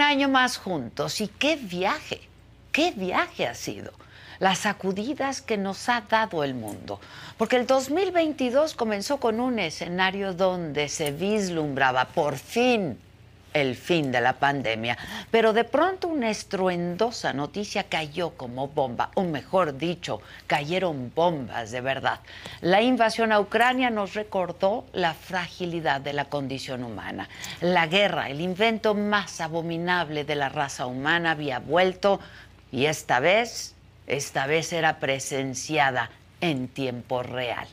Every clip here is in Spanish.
Año más juntos y qué viaje, qué viaje ha sido. Las sacudidas que nos ha dado el mundo. Porque el 2022 comenzó con un escenario donde se vislumbraba por fin el fin de la pandemia, pero de pronto una estruendosa noticia cayó como bomba, o mejor dicho, cayeron bombas de verdad. La invasión a Ucrania nos recordó la fragilidad de la condición humana. La guerra, el invento más abominable de la raza humana, había vuelto y esta vez, esta vez era presenciada en tiempo real.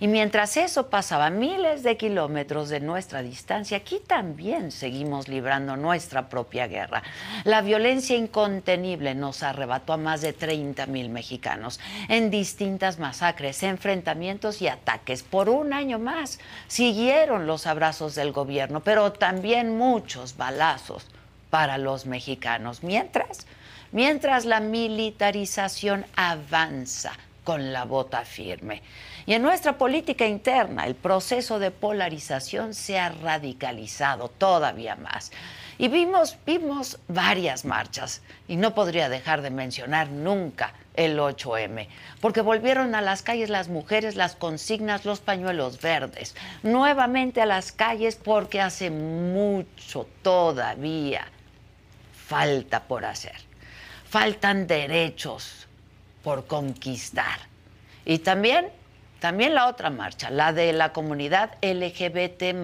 Y mientras eso pasaba miles de kilómetros de nuestra distancia, aquí también seguimos librando nuestra propia guerra. La violencia incontenible nos arrebató a más de 30 mil mexicanos en distintas masacres, enfrentamientos y ataques. Por un año más siguieron los abrazos del gobierno, pero también muchos balazos para los mexicanos. Mientras, mientras la militarización avanza con la bota firme. Y en nuestra política interna el proceso de polarización se ha radicalizado todavía más. Y vimos, vimos varias marchas, y no podría dejar de mencionar nunca el 8M, porque volvieron a las calles las mujeres, las consignas, los pañuelos verdes, nuevamente a las calles porque hace mucho todavía falta por hacer. Faltan derechos, por conquistar. Y también, también la otra marcha, la de la comunidad LGBT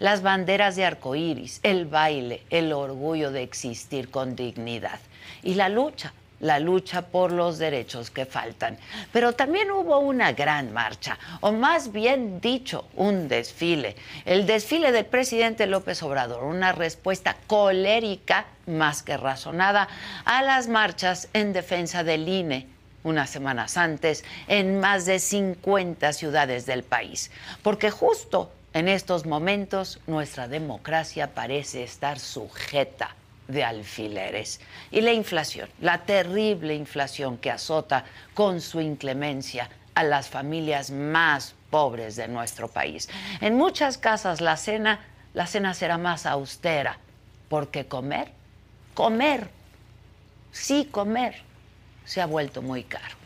las banderas de arcoíris, el baile, el orgullo de existir con dignidad y la lucha la lucha por los derechos que faltan. Pero también hubo una gran marcha, o más bien dicho, un desfile. El desfile del presidente López Obrador, una respuesta colérica más que razonada a las marchas en defensa del INE unas semanas antes en más de 50 ciudades del país. Porque justo en estos momentos nuestra democracia parece estar sujeta de alfileres. Y la inflación, la terrible inflación que azota con su inclemencia a las familias más pobres de nuestro país. En muchas casas la cena, la cena será más austera, porque comer, comer, sí comer, se ha vuelto muy caro.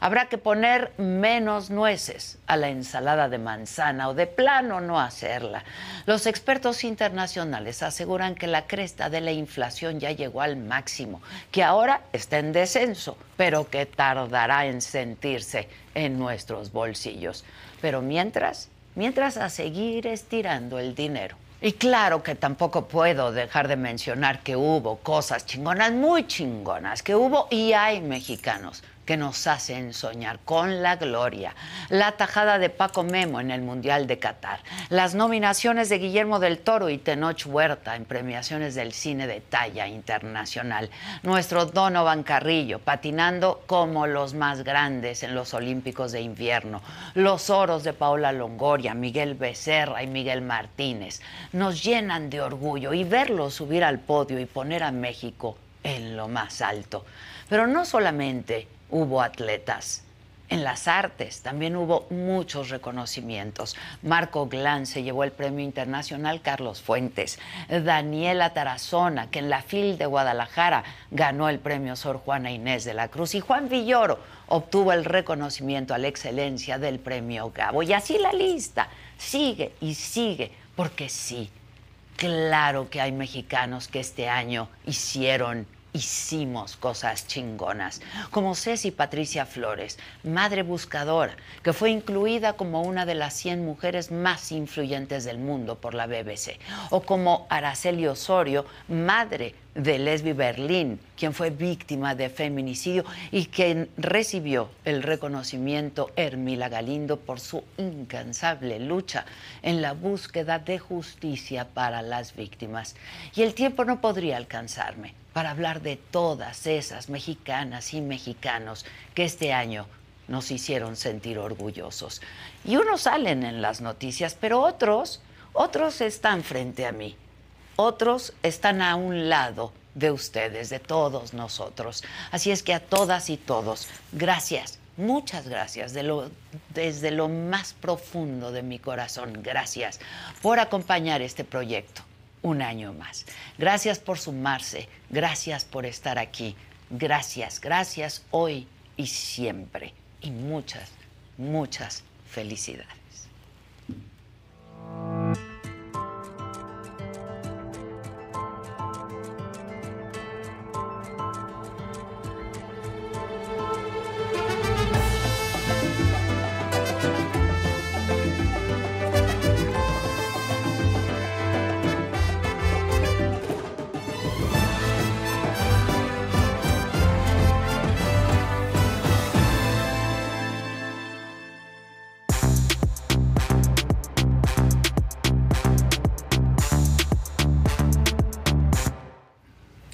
Habrá que poner menos nueces a la ensalada de manzana o de plano no hacerla. Los expertos internacionales aseguran que la cresta de la inflación ya llegó al máximo, que ahora está en descenso, pero que tardará en sentirse en nuestros bolsillos. Pero mientras, mientras a seguir estirando el dinero. Y claro que tampoco puedo dejar de mencionar que hubo cosas chingonas, muy chingonas, que hubo y hay mexicanos que nos hacen soñar con la gloria. La tajada de Paco Memo en el Mundial de Qatar. Las nominaciones de Guillermo del Toro y Tenoch Huerta en premiaciones del cine de talla internacional. Nuestro Donovan Carrillo patinando como los más grandes en los Olímpicos de invierno. Los oros de Paola Longoria, Miguel Becerra y Miguel Martínez. Nos llenan de orgullo y verlos subir al podio y poner a México en lo más alto. Pero no solamente hubo atletas. En las artes también hubo muchos reconocimientos. Marco Glán se llevó el Premio Internacional Carlos Fuentes. Daniela Tarazona, que en la FIL de Guadalajara ganó el Premio Sor Juana Inés de la Cruz. Y Juan Villoro obtuvo el reconocimiento a la excelencia del Premio Gabo. Y así la lista sigue y sigue, porque sí, claro que hay mexicanos que este año hicieron hicimos cosas chingonas, como Ceci Patricia Flores, madre buscadora, que fue incluida como una de las 100 mujeres más influyentes del mundo por la BBC, o como Araceli Osorio, madre de Lesbi Berlín, quien fue víctima de feminicidio y quien recibió el reconocimiento Hermila Galindo por su incansable lucha en la búsqueda de justicia para las víctimas. Y el tiempo no podría alcanzarme para hablar de todas esas mexicanas y mexicanos que este año nos hicieron sentir orgullosos. Y unos salen en las noticias, pero otros, otros están frente a mí. Otros están a un lado de ustedes, de todos nosotros. Así es que a todas y todos, gracias, muchas gracias, desde lo más profundo de mi corazón, gracias por acompañar este proyecto un año más. Gracias por sumarse, gracias por estar aquí, gracias, gracias hoy y siempre. Y muchas, muchas felicidades.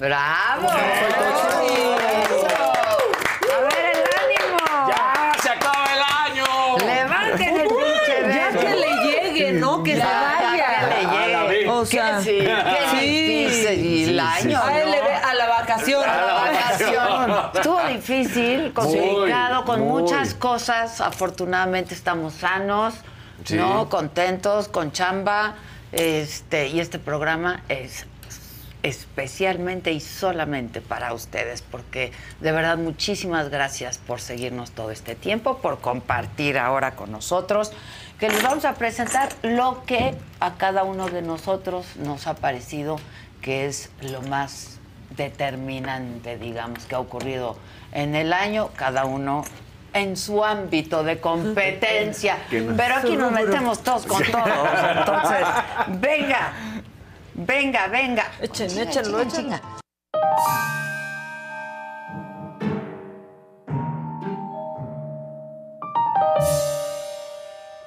¡Bravo! A ver el ánimo. ¡Ya! ¡Se acaba el año! Levanten el pinche Ya que le llegue, ¿no? Que se Ya, vaya. que le llegue. O sea, sí, qué sí. difícil el año, A él le ve a la vacación. A la vacación. Estuvo difícil, complicado, con muy. muchas cosas. Afortunadamente estamos sanos, Sí. ¿no? Contentos, con chamba. Este, y este programa es especialmente y solamente para ustedes, porque de verdad muchísimas gracias por seguirnos todo este tiempo, por compartir ahora con nosotros, que les vamos a presentar lo que a cada uno de nosotros nos ha parecido que es lo más determinante, digamos, que ha ocurrido en el año, cada uno en su ámbito de competencia. Pero aquí nos metemos todos con todos. Entonces, venga, venga, venga. Echen, échenlo, échenlo.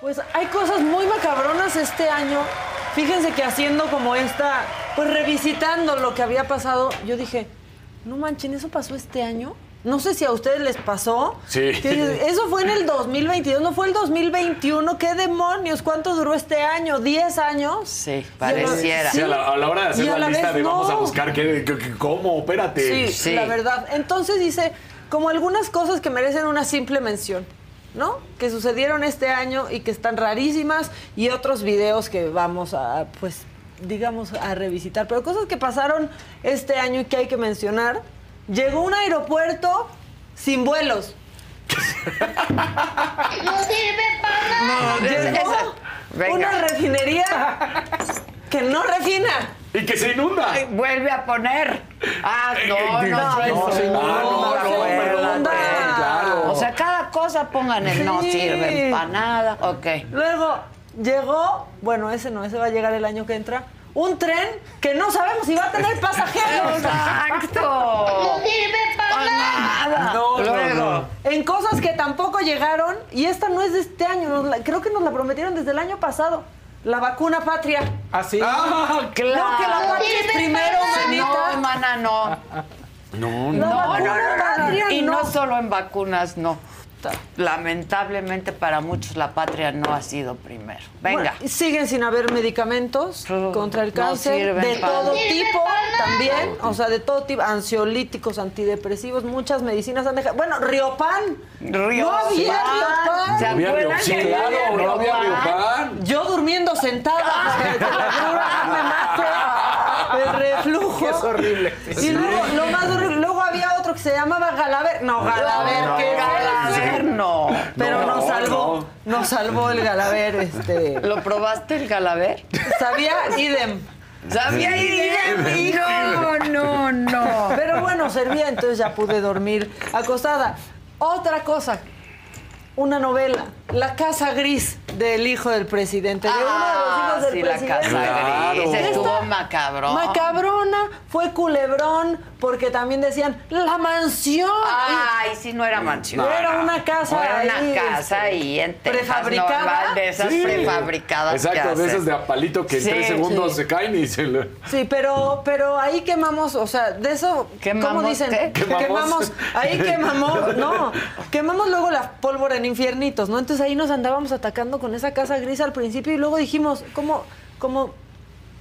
Pues hay cosas muy macabronas este año. Fíjense que haciendo como esta, pues revisitando lo que había pasado, yo dije, no manchen, ¿eso pasó este año? No sé si a ustedes les pasó. Sí. Eso fue en el 2022, no fue el 2021. ¿Qué demonios? ¿Cuánto duró este año? ¿10 años? Sí, pareciera. Sí, a, la, a la hora de hacer la, la lista vez de vamos a buscar qué, qué- qué- cómo, espérate. Sí, Sí. la verdad. Entonces dice, como algunas cosas que merecen una simple mención, ¿no? Que sucedieron este año y que están rarísimas y otros videos que vamos a, pues, digamos, a revisitar. Pero cosas que pasaron este año y que hay que mencionar. Llegó un aeropuerto sin vuelos. Es- Llegó esa- venga. una refinería que no refina. Y que se inunda. Ay, Vuelve a poner. Ah, no, Eh, no, no, se no, inunda, no, claro. O sea, cada cosa pongan el no Sí. sirve para nada. Ok. Luego llegó, bueno, ese no, ese va a llegar el año que entra, un tren que no sabemos si va a tener pasajeros. Exacto. En cosas que tampoco llegaron, y esta no es de este año, nos la- creo que nos la prometieron desde el año pasado. La vacuna patria. Así. Ah, Claro. No, que la patria es primero, manita. No, mana, no. no, no. vacuna patria Y no no. solo en vacunas, no. Lamentablemente para muchos la patria no ha sido primero. Venga. Bueno, siguen sin haber medicamentos contra el cáncer de para- todo tipo también, o sea, de todo tipo, ansiolíticos, antidepresivos, muchas medicinas han dejado. Bueno, Riopan. Riopan. No había ¿Se Riopan. Acuerdan sí, claro, no había Riopan? Yo durmiendo sentada la no me mate. El reflujo. Es horrible. Y luego, lo más horrible, otro que se llamaba Galaver. No, Galaver, No, ¿qué es Galaver, no. Pero No, nos salvó, nos salvó el Galaver, este. ¿Lo probaste el galaver? Sabía idem. ¿Sabía ir? No, no, no. Pero bueno, servía, entonces ya pude dormir acostada. Otra cosa, una novela, La Casa Gris del hijo del presidente. De uno de los hijos Ah, del sí, la casa Claro. gris. Estuvo Esta macabrón. Macabrona, fue culebrón, porque también decían, la mansión. Ay, sí, no era mansión. No era una casa No era una ahí, casa este, ahí en Texas, prefabricada. normal, de esas Sí. prefabricadas que Exacto, de hacen. esas de apalito que en tres segundos sí. se caen y se le... Sí, pero, pero ahí quemamos, o sea, de eso, ¿Quemamos ¿cómo dicen? qué? ¿Quemamos? Quemamos, ahí quemamos, no, quemamos luego la pólvora en infiernitos, ¿no? Entonces ahí nos andábamos atacando con esa casa gris al principio y luego dijimos, ¿cómo, cómo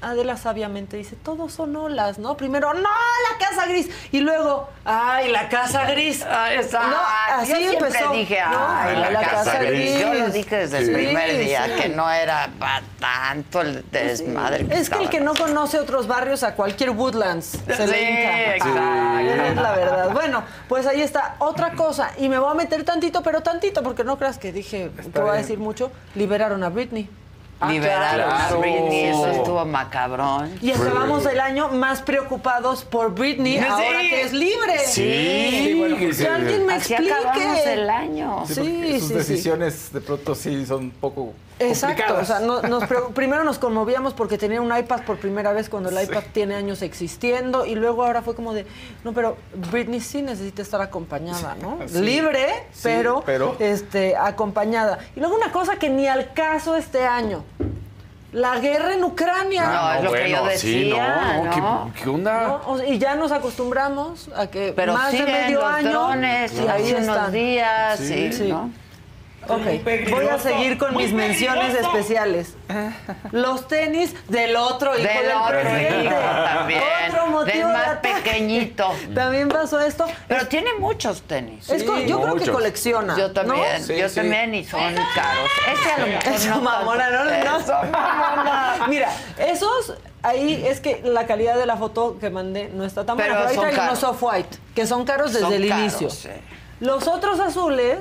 Adela sabiamente dice, todos son olas, ¿no? Primero, no, la casa gris. Y luego, ay, la casa gris. Ay, exacto. No, así Yo siempre empezó. dije, ¿no? ay, la, casa, gris. Yo lo dije desde el primer día, sí. que no era para tanto el desmadre. Es que el que no conoce otros barrios a cualquier Woodlands se Sí, le hinca. exacto. Es la verdad. Bueno, pues ahí está. Otra cosa, y me voy a meter tantito, pero tantito, porque no creas que dije que voy a decir mucho. Liberaron a Britney. Liberaron a. Britney, eso estuvo macabrón. Y acabamos el año más preocupados por Britney Sí. ahora que es libre. Sí, bueno, que Que alguien me Así explique. acabamos el año. Sí, Sí, sus sí, sí. decisiones de pronto sí son un poco Exacto, o sea, no- nos primero nos conmovíamos porque tenía un iPad por primera vez cuando el iPad tiene años existiendo y luego ahora fue como de, no, pero Britney sí necesita estar acompañada, ¿no? Sí. Libre, Sí, pero, pero- este, acompañada. Y luego una cosa que ni al caso este año, la guerra en Ucrania. No, es lo que yo bueno, sí, decía, no, no, ¿no? ¿qué, qué onda? ¿no? O sea, y ya nos acostumbramos a que Pero más de medio los año drones y ahí unos días, Sí. Sí. ¿no? Ok, voy a seguir con mis menciones especiales. Los tenis del otro hijo Del del otro presidente. hijo también, Otro motivo del de más ataque. pequeñito. También pasó esto. Pero tiene muchos tenis. Es yo creo que colecciona. Yo también, ¿no? Sí, yo sí. también y son caros. Ese a lo mejor Eso, no mamona, no, tanto. no. Eso, mamona. Mira, esos ahí es que la calidad de la foto que mandé no está tan Pero buena. Pero ahí caros. unos off-white, que son caros desde Son el caros, inicio. sí. Los otros azules,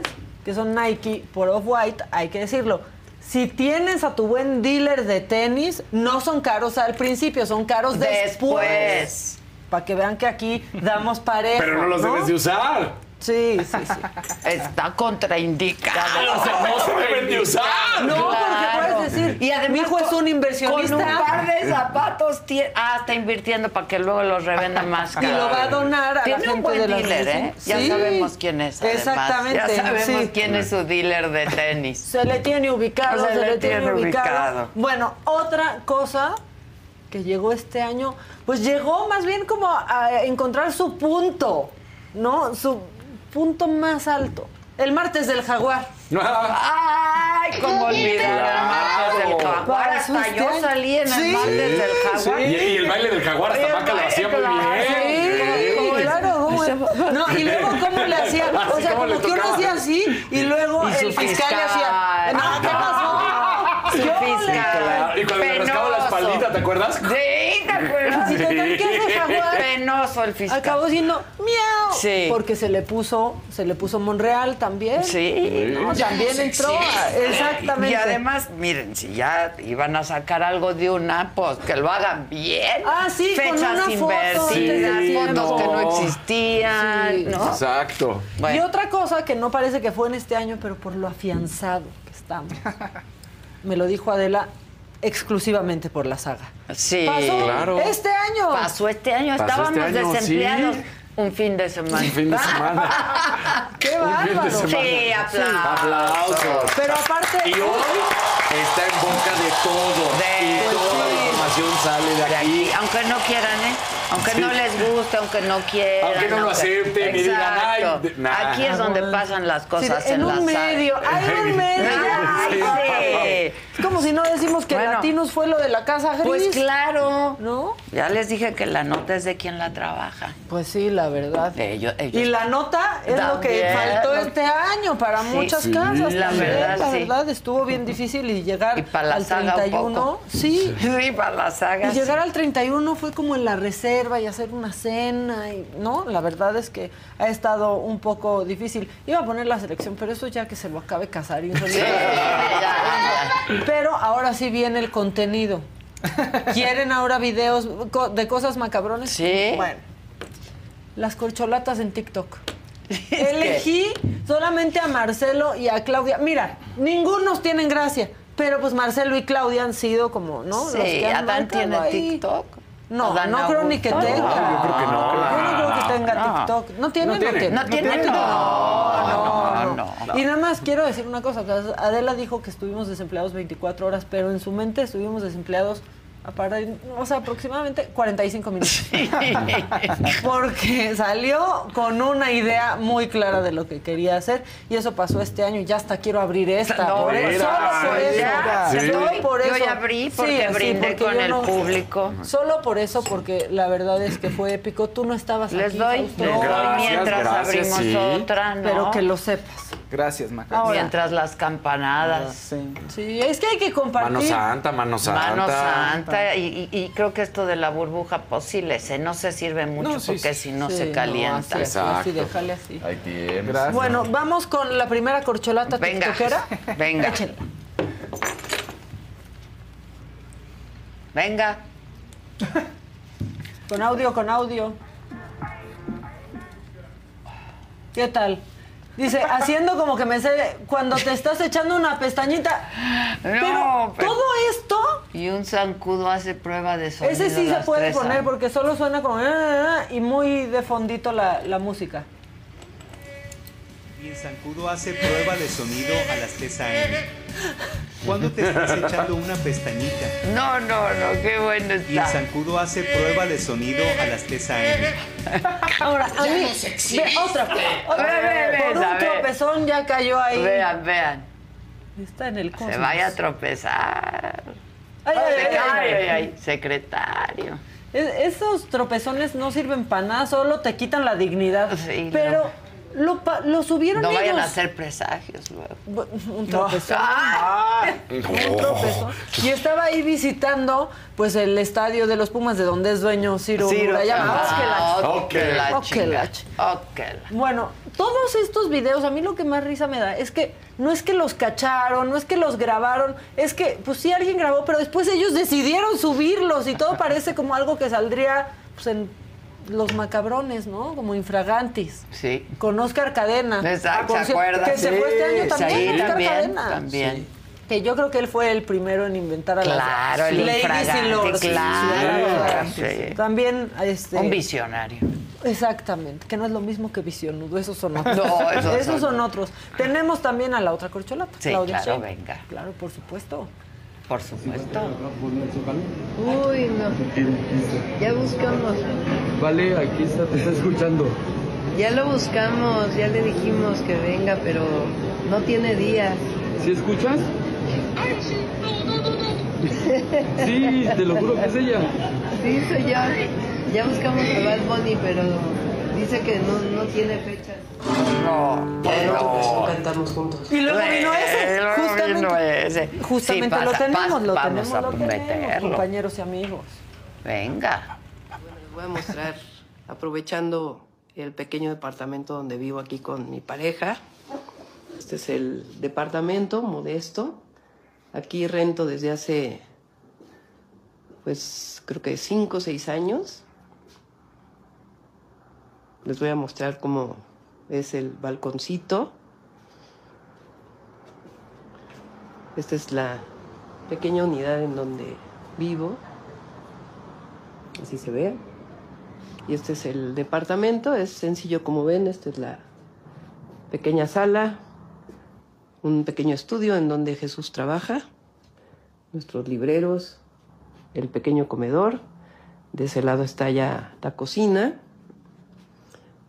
que son Nike por off-white, hay que decirlo. Si tienes a tu buen dealer de tenis, no son caros al principio, son caros después. Después. Para que vean que aquí damos pareja. Pero no los debes de usar. Sí, sí, sí. Está contraindicado. No usar. No, porque puedes decir, Y además mi hijo es un inversionista. Con un par de zapatos tie- ah, está invirtiendo para que luego los revenda más Y caro. lo va a donar a la Tiene un gente buen de la dealer, ¿eh? Ya Sí. sabemos quién es. además. Exactamente, Ya sabemos sí. quién es su dealer de tenis. Se le tiene ubicado, Se se, le le tiene, tiene ubicado. ubicado. Bueno, otra cosa que llegó este año, pues llegó más bien como a encontrar su punto, ¿no? Su punto más alto. El martes del jaguar. Ay, cómo olvidar el martes del jaguar. Hasta yo salí en el Sí. martes del jaguar. Y, y el baile del jaguar hasta Maca lo hacía muy bien. Sí, claro, ¿cómo? No, y luego cómo le hacía, o sea, como que uno hacía así y luego Y su el fiscal, le fiscal. hacía, no, ¿qué pasó? Su ¿Qué ole? fiscal. Y cuando le rascaba la espaldita, ¿te acuerdas? Sí, ¿te acuerdas? Y total, ¿qué hace jaguar? Penoso el fiscal. Acabó siendo miau. Sí. Porque se le puso, se le puso Monreal también. Sí, ¿no? También entró. exactamente. Y además, miren, si ya iban a sacar algo de una, pues que lo hagan bien. Ah, sí, con Fechas una foto invertidas, Sí, fotos que no existían, Sí. ¿no? Exacto. Y otra cosa que no parece que fue en este año, pero por lo afianzado que estamos. Me lo dijo Adela exclusivamente por la saga. sí. Pasó claro. este año. Pasó este año, Pasó estábamos este año, desempleados sí. Un fin de semana. Un fin de semana. ¡Qué bárbaro! Sí, aplausos. Aplausos. Pero aparte, Y hoy está en boca de todo. De- y toda la información sale de De aquí. aquí, aunque no quieran, ¿eh? Aunque Sí. no les guste, aunque no quieran. Aunque no lo acepten y digan, ay, nah. Aquí es donde pasan las sí, cosas en en, un medio. ¡Hay un medio! Ay, ¡Ay, sí. Es como si no decimos que Bueno. Latinos fue lo de la Casa Gris. Pues claro. ¿No? Ya les dije que la nota es de quien la trabaja. Pues sí, la verdad. De ellos, ellos. Y la nota es lo que faltó lo- este año para Sí, muchas sí, casas. la también, verdad, la sí. verdad estuvo bien difícil y llegar Y para la al saga un 31. poco. Sí. Sí, para la saga. Y llegar sí. al 31 fue como en la reserva y hacer una cena, y, ¿no? La verdad es que ha estado un poco difícil. Iba a poner la selección, pero eso ya que se lo acabe casar y Sí. Pero ahora sí viene el contenido. ¿Quieren ahora videos de cosas macabrones? Sí. Bueno, las corcholatas en TikTok. Elegí solamente a Marcelo y a Claudia. Mira, ningunos tienen gracia, pero pues Marcelo y Claudia han sido como, ¿no? Los que han Adán tiene ahí. TikTok. No, no creo ni que tenga. No, yo creo que no. Yo no creo que tenga No. TikTok. ¿No tiene? No tiene. ¿No tiene? No, no, no. Y nada más quiero decir una cosa. Adela dijo que estuvimos desempleados 24 horas, pero en su mente estuvimos desempleados o sea, aproximadamente 45 minutos. Porque salió con una idea muy clara de lo que quería hacer y eso pasó este año y ya hasta quiero abrir esta. No, por eso, mira, solo por eso. Sí. Solo por Yo eso. ya abrí porque así, brindé porque con yo el no- público. Solo por eso, porque la verdad es que fue épico. Tú no estabas Les aquí. les doy Gracias, mientras gracias, abrimos sí. otra, ¿no? Pero que lo sepas. Gracias, Maca. Ahora. Mientras las campanadas. Sí. Sí, es que hay que compartir. Mano santa, mano santa. Mano santa. Y, y- y creo que esto de la burbuja, pues sí le sé. No se sirve mucho No, sí, porque sí. si no Sí, se no, calienta. así, así, déjale así. Ahí tienes. Gracias. Bueno, vamos con la primera corcholata Venga, tiktokera. venga. Échenla. Venga. Con audio, con audio. ¿Qué tal? Dice, haciendo como que me sé cuando te estás echando una pestañita. pero, pero- todo esto, Y un zancudo hace prueba de sonido. ese sí se puede poner años. porque solo suena como "Ah", y muy de fondito la, la música. Y el zancudo hace prueba de sonido a las 3 a.m. ¿Cuándo te estás echando una pestañita? No, no, no, qué bueno Y el está. zancudo hace prueba de sonido a las 3 a.m. Ahora, a mí, ve, otra, otra. Ve, por un tropezón ya cayó ahí. Vean, vean. Está en el cosmos. Se vaya a tropezar. Ay, ay, ay, Ay, ay. ay, ay, secretario. Es- esos tropezones no sirven para nada, solo te quitan la dignidad. Sí, Pero lo, pa- lo subieron No vayan a ellos. hacer presagios luego. Un tropezón. Ah, Un tropezón. Y estaba ahí visitando pues el estadio de los Pumas de donde es dueño Ciro, Ciro, Murayama. ah, Bueno, todos estos videos, a mí lo que más risa me da es que no es que los cacharon, no es que los grabaron, es que, pues sí, alguien grabó, pero después ellos decidieron subirlos y todo parece como algo que saldría pues, en los macabrones, ¿no? Como infragantis. Sí. Con Oscar Cadena. Exacto, ¿se? Que se fue este año también, Oscar también, Cadena. también. Que yo creo que él fue el primero en inventar a las Claro, el ladies y lords. claro, sí. También, este... Un visionario. Exactamente, que no es lo mismo que visionudo, esos son otros. No, esos esos son son otros. Tenemos también a la otra corcholata, Sí, Claudia claro, venga. Claro, por supuesto. Por supuesto. Uy, no. Ya buscamos. Vale, aquí está, te está escuchando. Ya lo buscamos, ya le dijimos que venga, pero no tiene días. ¿Sí escuchas? Sí, te lo juro que es ella. Sí, soy yo. Ya buscamos a Bad Bunny, pero dice que no, no tiene fecha. No, cantamos juntos. Y luego vino ese, luego justamente. vino ese. Justamente Sí, lo tenemos, pasa, lo vamos tenemos, a lo tenemos, compañeros y amigos. Venga. Les voy a mostrar, aprovechando el pequeño departamento donde vivo aquí con mi pareja. Este es el departamento modesto. Aquí rento desde hace, pues creo que cinco o seis años. Les voy a mostrar cómo es el balconcito. Esta es la pequeña unidad en donde vivo. Así se ve. Y este es el departamento, es sencillo como ven, esta es la pequeña sala, un pequeño estudio en donde Jesús trabaja, nuestros libreros, el pequeño comedor, de ese lado está ya la cocina.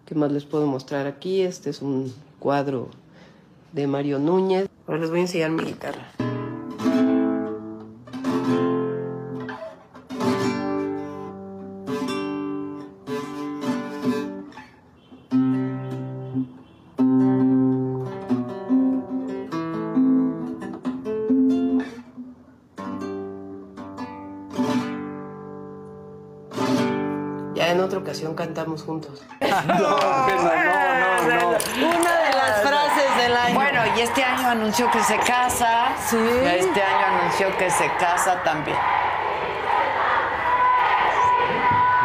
¿Qué más les puedo mostrar aquí? Este es un cuadro de Mario Núñez. Ahora les voy a enseñar mi guitarra. Cantamos juntos. No, no, no, no. Una de las frases del año. Bueno, y este año anunció que se casa. Sí. Este año anunció que se casa también.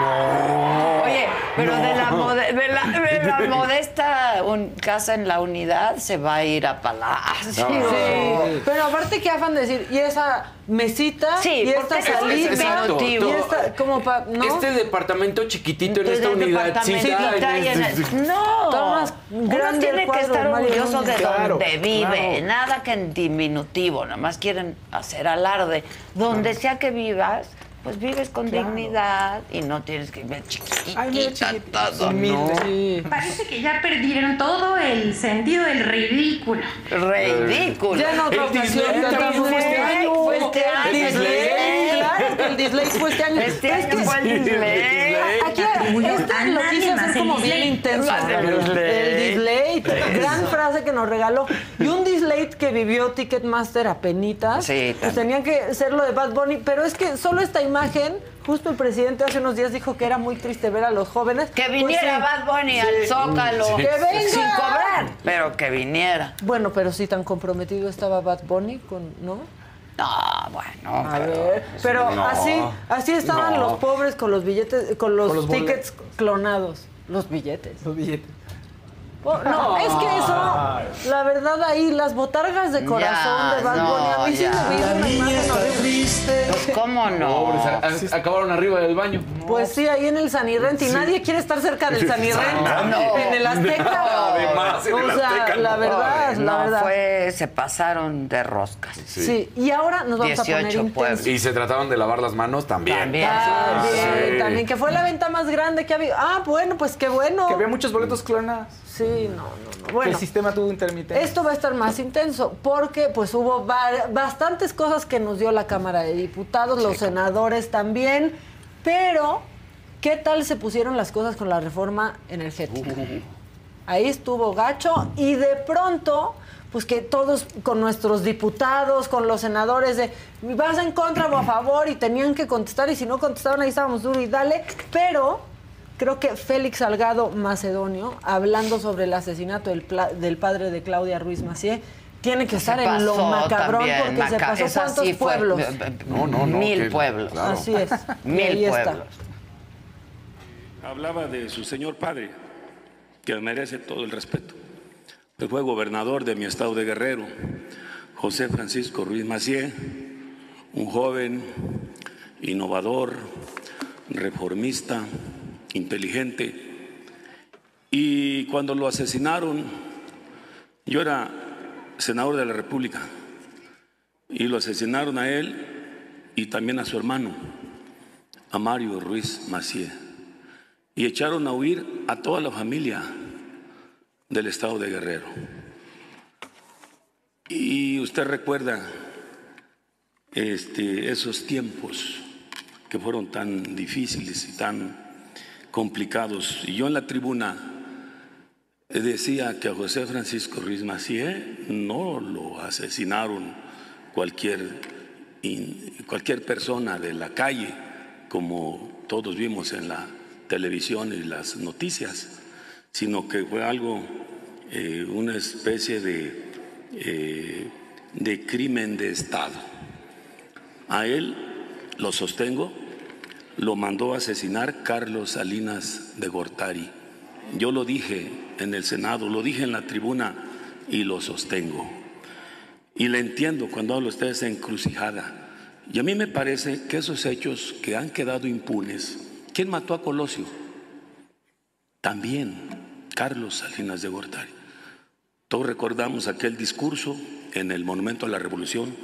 No. Oye, pero de, la mode- de, la, de la modesta un- casa en la unidad se va a ir a Palacio. Sí, pero aparte que afán de decir, y esa mesita, Sí, y esta es salita, diminutivo. y esta, como para, ¿no? Este departamento chiquitito en esta Entonces, unidad. departamentita y en el- No, Tomas uno tiene que estar orgulloso de Claro, donde vive, claro. nada que en diminutivo, nada más quieren hacer alarde. Donde sea que vivas, pues vives con claro. dignidad y no tienes que ver chiquitita, Ay, mira, chiquitita todo, ¿no? Sí. Parece que ya perdieron todo el sentido del ridículo. Ridículo. Ya no otra ocasión. Fue este año. Fue este año. Disley. Claro, el disley fue este año. Este año fue el disley. Aquí, este lo quise hacer como bien intenso. El. Gran frase que nos regaló. Y un Dislate que vivió Ticketmaster a penitas. Sí, Pues tenían que ser lo de Bad Bunny. Pero es que solo esta imagen, justo el presidente hace unos días dijo que era muy triste ver a los jóvenes. Que Pues viniera sí. Bad Bunny al Zócalo. Que venga. Sin cobrar, pero que viniera. Bueno, pero sí tan comprometido estaba Bad Bunny con, ¿no? No, bueno. A pero- ver, pero no, así, así estaban no. los pobres con los billetes, con los, Con los tickets clonados, los billetes. Los billetes. Oh, no, es que eso, la verdad ahí, las botargas de corazón Ya, de Bad no, a mí sí me vino una imagen horrible. Pues, ¿Cómo no? Pobres, a- a- acabaron arriba del baño. Pues sí, ahí en el Sanirrent y nadie quiere estar cerca del Sanirrent. No. En el Azteca. Además, en el o sea, Azteca, la no. verdad, la verdad. fue, se pasaron de roscas. Sí. y ahora nos vamos a poner 18 intensos. Y se trataron de lavar las manos también. También. También, Sí. también, que fue la venta más grande que ha habido. Ah, bueno, pues qué bueno. Que había muchos boletos clonados. Sí, no, no, no. Bueno, el sistema tuvo intermitente. esto va a estar más intenso porque pues hubo bastantes cosas que nos dio la Cámara de Diputados, los senadores también, pero ¿qué tal se pusieron las cosas con la reforma energética? Ahí estuvo gacho y de pronto pues que todos con nuestros diputados, con los senadores de vas en contra o a favor y tenían que contestar y si no contestaban ahí estábamos duro y dale, pero creo que Félix Salgado Macedonio, hablando sobre el asesinato del, padre de Claudia Ruiz Macié, tiene que estar Se en lo macabrón también, porque se pasó esa cuántos sí fue- pueblos. No, no, no, Mil que- pueblos. claro. Así es. Mil está. pueblos. Hablaba de su señor padre, que merece todo el respeto. Él fue gobernador de mi estado de Guerrero, José Francisco Ruiz Macié, un joven innovador, reformista, inteligente. Y cuando lo asesinaron, yo era senador de la República, y lo asesinaron a él y también a su hermano, a Mario Ruiz Macié y echaron a huir a toda la familia del estado de Guerrero. Y usted recuerda este, esos tiempos que fueron tan difíciles y tan complicados. Y yo en la tribuna decía que a José Francisco Ruiz Macié no lo asesinaron cualquier, cualquier persona de la calle, como todos vimos en la televisión y las noticias, sino que fue algo, eh, una especie de, eh, de crimen de Estado. A él, lo sostengo, lo mandó a asesinar Carlos Salinas de Gortari. Yo lo dije en el Senado, lo dije en la tribuna y lo sostengo. Y le entiendo cuando hablo ustedes de encrucijada. Y a mí me parece que esos hechos que han quedado impunes, ¿quién mató a Colosio? También Carlos Salinas de Gortari. Todos recordamos aquel discurso en el Monumento a la Revolución,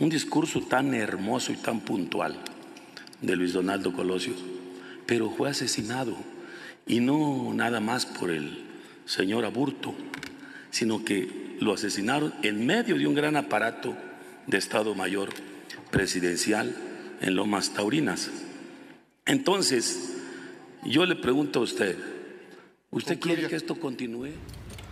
un discurso tan hermoso y tan puntual de Luis Donaldo Colosio, pero fue asesinado y no nada más por el señor Aburto, sino que lo asesinaron en medio de un gran aparato de Estado Mayor presidencial en Lomas Taurinas. Entonces, yo le pregunto a usted, ¿usted quiere que esto continúe?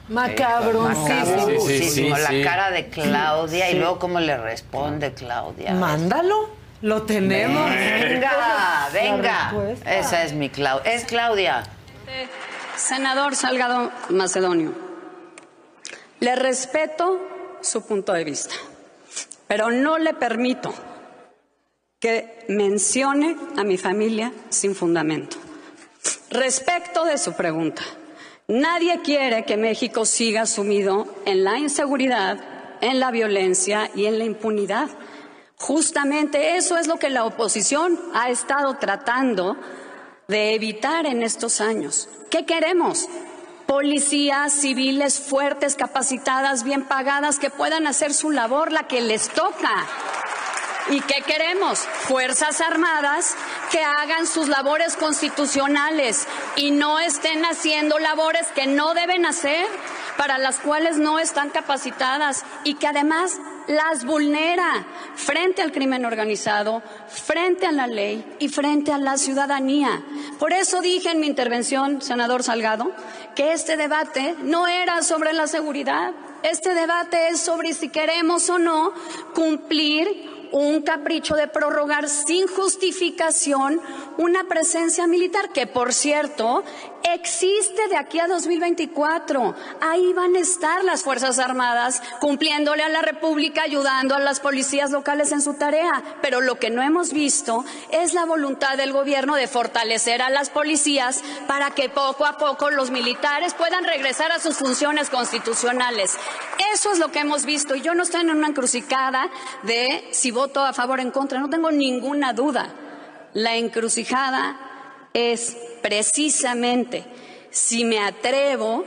Macabroncísimo. Macabrosísimo. Sí, sí, La sí. cara de Claudia Sí. y luego cómo le responde Claudia. Mándalo, lo tenemos. Venga, venga. Esa es mi Claudia. Es Claudia. Senador Salgado Macedonio, le respeto su punto de vista, pero no le permito que mencione a mi familia sin fundamento. Respecto de su pregunta, nadie quiere que México siga sumido en la inseguridad, en la violencia y en la impunidad. Justamente eso es lo que la oposición ha estado tratando de evitar en estos años. ¿Qué queremos? Policías civiles fuertes, capacitadas, bien pagadas, que puedan hacer su labor, la que les toca. ¿Y qué queremos? Fuerzas Armadas que hagan sus labores constitucionales y no estén haciendo labores que no deben hacer, para las cuales no están capacitadas y que además las vulnera frente al crimen organizado, frente a la ley y frente a la ciudadanía. Por eso dije en mi intervención, senador Salgado, que este debate no era sobre la seguridad, este debate es sobre si queremos o no cumplir un capricho de prorrogar sin justificación una presencia militar que, por cierto, existe de aquí a 2024. Ahí van a estar las Fuerzas Armadas cumpliéndole a la República, ayudando a las policías locales en su tarea. Pero lo que no hemos visto es la voluntad del gobierno de fortalecer a las policías para que poco a poco los militares puedan regresar a sus funciones constitucionales. Eso es lo que hemos visto. Y yo no estoy en una encrucijada de si voto a favor o en contra. No tengo ninguna duda. La encrucijada es precisamente si me atrevo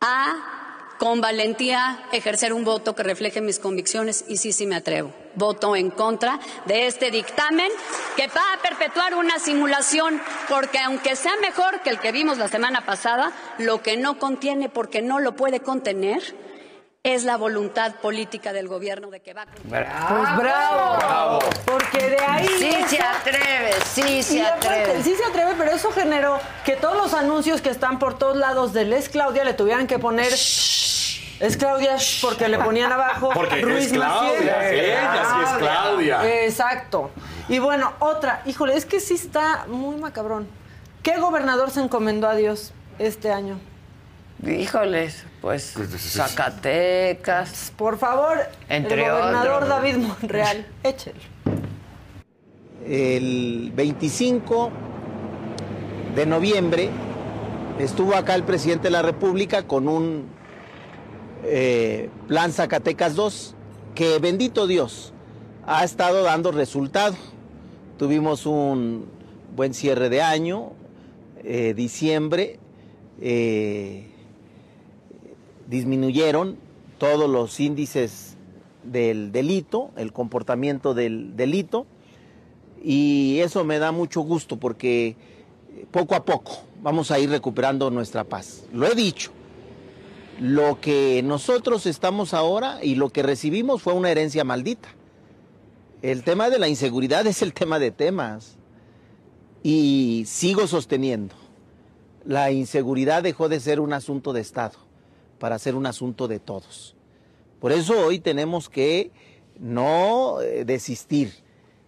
a con valentía ejercer un voto que refleje mis convicciones y sí, sí me atrevo. Voto en contra de este dictamen que va a perpetuar una simulación porque aunque sea mejor que el que vimos la semana pasada, lo que no contiene porque no lo puede contener es la voluntad política del gobierno de que va a cumplir. Pues bravo. Porque de ahí. Sí se atreve, sí se atreve. sí se atreve, pero eso generó que todos los anuncios que están por todos lados del Es Claudia le tuvieran que poner. Es Claudia porque le ponían abajo porque Ruiz es Claudia, ella sí es Claudia. Exacto. Y bueno, otra, híjole, es que sí está muy macabrón. ¿Qué gobernador se encomendó a Dios este año? Híjoles, pues Zacatecas. Por favor, Entre el gobernador David Monreal, échelo. El 25 de noviembre estuvo acá el presidente de la República con un eh, plan Zacatecas 2 que, bendito Dios, ha estado dando resultado. Tuvimos un buen cierre de año, eh, diciembre. Eh, disminuyeron todos los índices del delito, el comportamiento del delito, y eso me da mucho gusto porque poco a poco vamos a ir recuperando nuestra paz. Lo he dicho, lo que nosotros estamos ahora y lo que recibimos fue una herencia maldita. El tema de la inseguridad es el tema de temas y sigo sosteniendo, la inseguridad dejó de ser un asunto de Estado para ser un asunto de todos. Por eso hoy tenemos que no eh, desistir,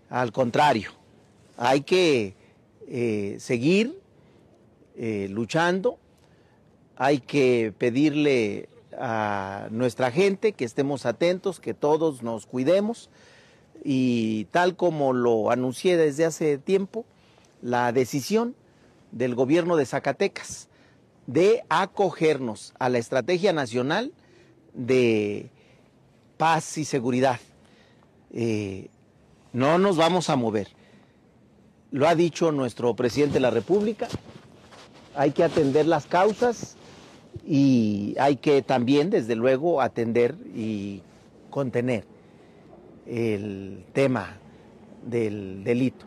al contrario, hay que eh, seguir eh, luchando, hay que pedirle a nuestra gente que estemos atentos, que todos nos cuidemos. Y tal como lo anuncié desde hace tiempo, la decisión del gobierno de Zacatecas de acogernos a la Estrategia Nacional de Paz y Seguridad. Eh, no nos vamos a mover. Lo ha dicho nuestro presidente de la República. Hay que atender las causas y hay que también, desde luego, atender y contener el tema del delito.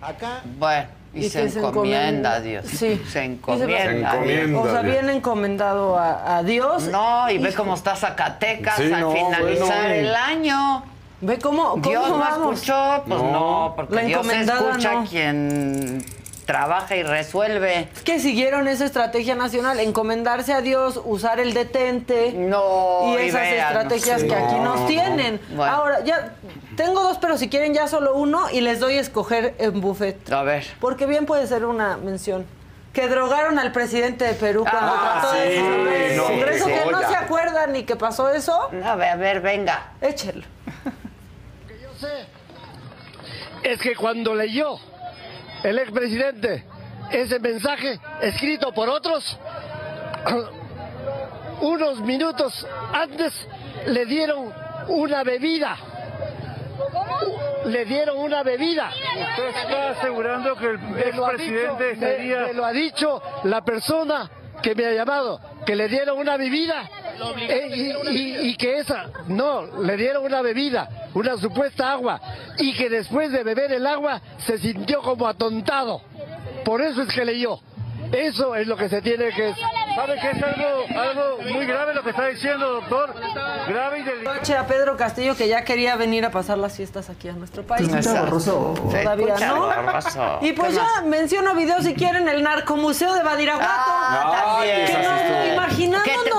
Acá. Bueno. Y, se, encomienda a Dios. Sí. Se encomienda. a Dios. O sea, bien encomendado a, Dios. No, y ve cómo está Zacatecas al finalizar el año. Ve cómo, cómo Dios no escuchó, pues no, porque Dios escucha quien trabaja y resuelve. Es que siguieron esa estrategia nacional, encomendarse a Dios, usar el detente. No, y esas estrategias que aquí nos tienen. Ahora, ya tengo dos, pero si quieren ya solo uno y les doy a escoger en buffet. A ver. Porque bien puede ser una mención. Que drogaron al presidente de Perú cuando ah, trató de sí, no, Congreso que no se acuerdan ni que pasó eso. A ver, a ver, venga. Échelo. Lo que yo sé es que cuando leyó el expresidente ese mensaje escrito por otros, unos minutos antes le dieron una bebida. Le dieron una bebida. Usted está asegurando que el expresidente sería... Me, lo ha dicho la persona que me ha llamado, que le dieron una bebida eh, y, y, que esa, no, le dieron una bebida, una supuesta agua, y que después de beber el agua se sintió como atontado. Por eso es que leyó. Eso es lo que se tiene que... ¿Sabe que es algo, algo muy grave lo que está diciendo, doctor? Grave y delicado. Noche a Pedro Castillo que ya quería venir a pasar las fiestas aquí a nuestro país. Todavía no. Y pues ¿Qué ya menciono video si quieren el narcomuseo de Badiraguato. Ah, también.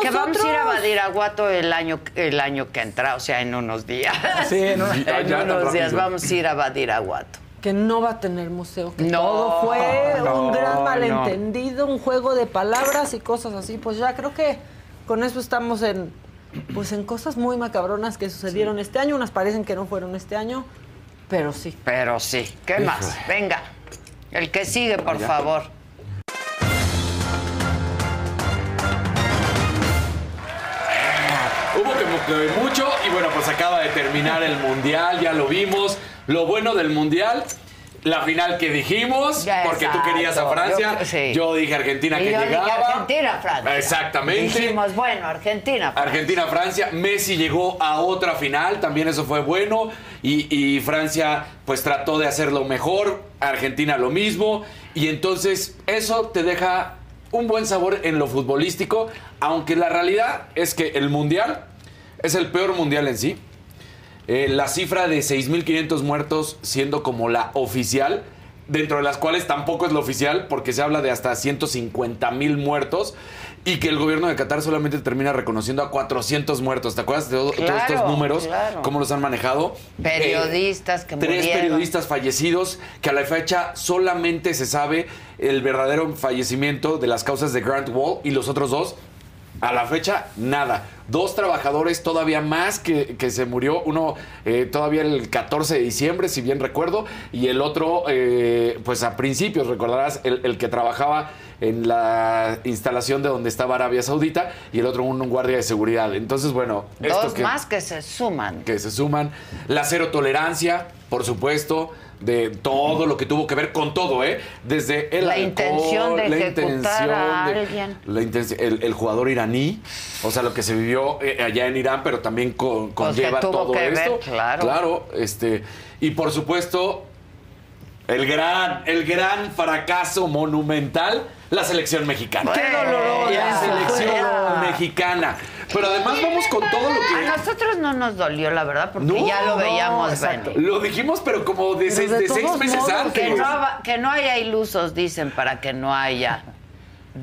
Que vamos a ir a. Badiraguato el año, el año que entra, o sea, en unos días. Sí, en un- en unos días vamos a ir a Badiraguato. Que no va a tener museo. Que No, todo fue un gran no. malentendido, un juego de palabras y cosas así. Pues ya creo que con eso estamos en pues en cosas muy macabronas que sucedieron este año. Unas parecen que no fueron este año, pero sí. Pero sí. ¿Qué más? Venga. El que sigue, por favor. Que que mucho y bueno, pues acaba de terminar el Mundial, ya lo vimos. Lo bueno del Mundial, la final que dijimos, Ya, porque tú querías a. Francia, Yo- sí. yo dije Argentina Y que yo dije llegaba. Argentina, Francia. Exactamente. Dijimos, bueno, Argentina. Francia. Argentina-Francia, Messi llegó a otra final, también eso fue bueno, y, y Francia pues trató de hacerlo mejor, Argentina lo mismo, y entonces eso te deja un buen sabor en lo futbolístico, aunque la realidad es que el Mundial es el peor Mundial en sí. Eh, la cifra de 6.500 muertos siendo como la oficial, dentro de las cuales tampoco es la oficial, porque se habla de hasta 150.000 muertos, y que el gobierno de Qatar solamente termina reconociendo a 400 muertos. ¿Te acuerdas de todo- todos estos números? claro. ¿Cómo los han manejado? Periodistas que Eh, Tres murieron. periodistas fallecidos, que a la fecha solamente se sabe el verdadero fallecimiento de las causas de Grant Wall y los otros dos. A la fecha, nada. Dos trabajadores todavía más que, que se murió. Uno eh, todavía el 14 de diciembre, si bien recuerdo. Y el otro, eh, pues a principios, recordarás, el, el que trabajaba en la instalación de donde estaba Arabia Saudita. Y el otro, un, un guardia de seguridad. Entonces, bueno. esto Dos que- más que se suman. que se suman. La cero tolerancia, por supuesto, de todo lo que tuvo que ver con todo, ¿eh? Desde el La alcohol, intención de la intención a de- alguien. la intención- el, el jugador iraní, o sea, lo que se vivió eh, allá en Irán, pero también con, Pues conlleva tuvo todo que ver, esto. claro. Claro, este, y por supuesto, el gran, el gran fracaso monumental, la selección mexicana. ¡Qué! La selección mexicana. Pero además vamos con todo lo que... A nosotros no nos dolió, la verdad, porque No, ya lo no, veíamos exacto. venir. Lo dijimos, pero como de, Pero seis, de de seis todos meses modos, antes. Que no, va- que no haya ilusos, dicen, para que no haya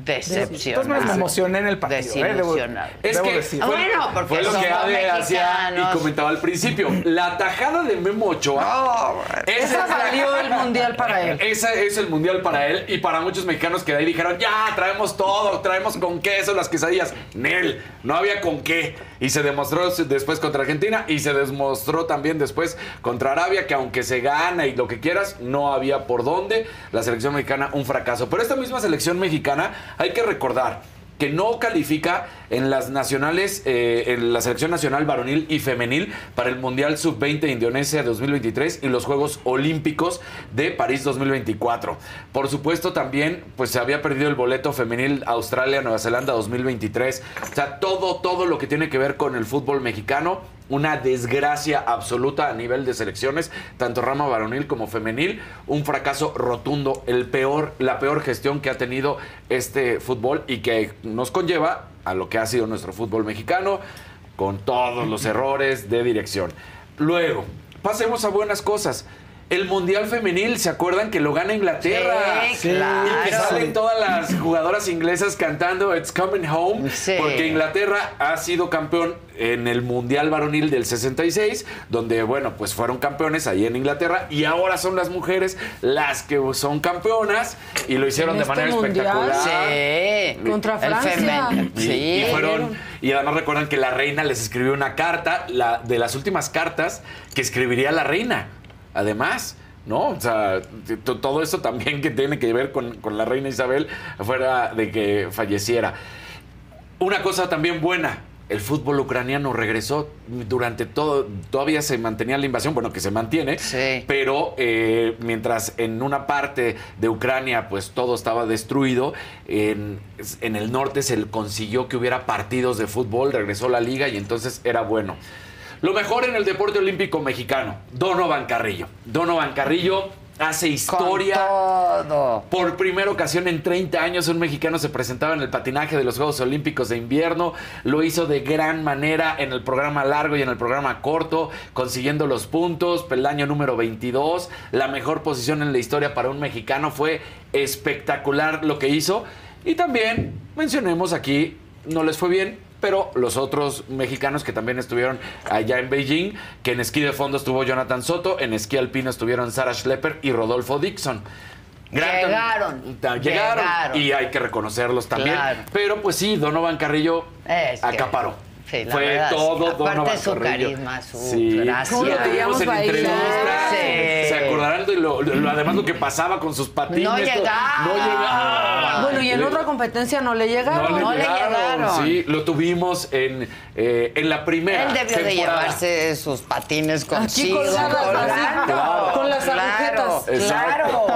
De todas maneras, me decepción. emocioné en el partido. ¿eh? Debo-. Es debo que decir. fue, Bueno, porque fue lo que Ade hacía y comentaba al principio. La tajada de Memo Ochoa. esa Esa valió el mundial para él. Ese es el mundial para él y para muchos mexicanos que de ahí dijeron, ya, traemos todo, traemos con queso las quesadillas. Nel, no había con qué. Y se demostró después contra Argentina y se demostró también después contra Arabia que aunque se gana y lo que quieras, no había por dónde. La selección mexicana un fracaso. Pero esta misma selección mexicana hay que recordar que no califica en las nacionales, eh, en la selección nacional varonil y femenil para el Mundial Sub-20 de Indonesia 2023 y los Juegos Olímpicos de París 2024. Por supuesto también, pues se había perdido el boleto femenil Australia-Nueva Zelanda 2023. O sea, todo, todo lo que tiene que ver con el fútbol mexicano una desgracia absoluta a nivel de selecciones, tanto rama varonil como femenil, un fracaso rotundo, el peor, la peor gestión que ha tenido este fútbol y que nos conlleva a lo que ha sido nuestro fútbol mexicano, con todos los errores de dirección. Luego, pasemos a buenas cosas. El Mundial Femenil, ¿se acuerdan que lo gana Inglaterra? Sí, claro. Y que salen todas las jugadoras inglesas cantando It's Coming Home. Sí. Porque Inglaterra ha sido campeón en el Mundial Varonil del 66, donde, bueno, pues fueron campeones ahí en Inglaterra y ahora son las mujeres las que son campeonas y lo hicieron ¿En de este manera mundial? espectacular. Sí. Contra Francia. Y, Sí. y fueron y además recuerdan que la reina les escribió una carta, la de las últimas cartas que escribiría la reina. Además, ¿no? O sea, todo esto también que tiene que ver con, con la reina Isabel fuera de que falleciera. Una cosa también buena. El fútbol ucraniano regresó durante todo, todavía se mantenía la invasión, bueno, que se mantiene, Sí. pero eh, mientras en una parte de Ucrania pues todo estaba destruido, en, en el norte se consiguió que hubiera partidos de fútbol, regresó la liga y entonces era bueno. Lo mejor en el deporte olímpico mexicano, Donovan Carrillo. Donovan Carrillo hace historia. todo. Por primera ocasión en 30 años un mexicano se presentaba en el patinaje de los Juegos Olímpicos de Invierno. Lo hizo de gran manera en el programa largo y en el programa corto, consiguiendo los puntos. Peldaño número 22. La mejor posición en la historia para un mexicano. Fue espectacular lo que hizo. Y también mencionemos aquí, no les fue bien, pero los otros mexicanos que también estuvieron allá en Beijing, que en esquí de fondo estuvo Jonathan Soto, en esquí alpino estuvieron Sarah Schlepper y Rodolfo Dixon. Llegaron. Llegaron, Llegaron. y hay que reconocerlos también. Claro. Pero pues sí, Donovan Carrillo Es acaparó. Sí, la Fue verdad, sí. todo Aparte su carisma, su Sí. gracia. ¿Cómo lo en entrevista? Sí. ¿Se acordarán de lo, lo- además lo que pasaba con sus patines? No Todo- llegaba. No llegaba. Bueno, y en Le- otra competencia no le llegaron. No le llegaron. Sí, lo tuvimos en, eh, en la primera Él debió de temporada. llevarse sus patines consigo. colgadas, así, Claro, con las claro, agujetas. Claro.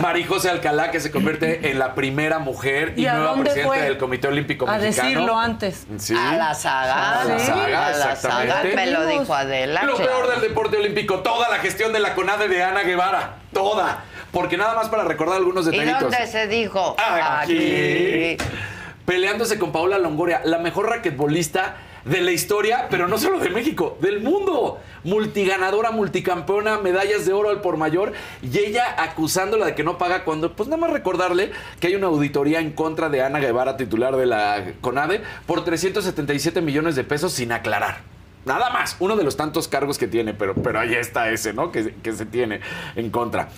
María José Alcalá, que se convierte en la primera mujer y, ¿Y a nueva presidenta fue? del Comité Olímpico A Mexicano. decirlo antes. Sí. A la saga. La la me lo dijo Adela. Lo claro. peor del deporte olímpico, toda la gestión de la CONADE de Ana Guevara. Toda. Porque nada más para recordar algunos ¿Y detallitos. dónde se dijo? Aquí. Peleándose con Paula Longoria, la mejor raquetbolista de la historia, pero no solo de México, del mundo. Multiganadora, multicampeona, medallas de oro al por mayor. Y ella acusándola de que no paga cuando, pues nada más recordarle que hay una auditoría en contra de Ana Guevara, titular de la CONADE, por 377 millones de pesos sin aclarar. Nada más, uno de los tantos cargos que tiene, pero, pero ahí está ese, ¿no? Que, que se tiene en contra.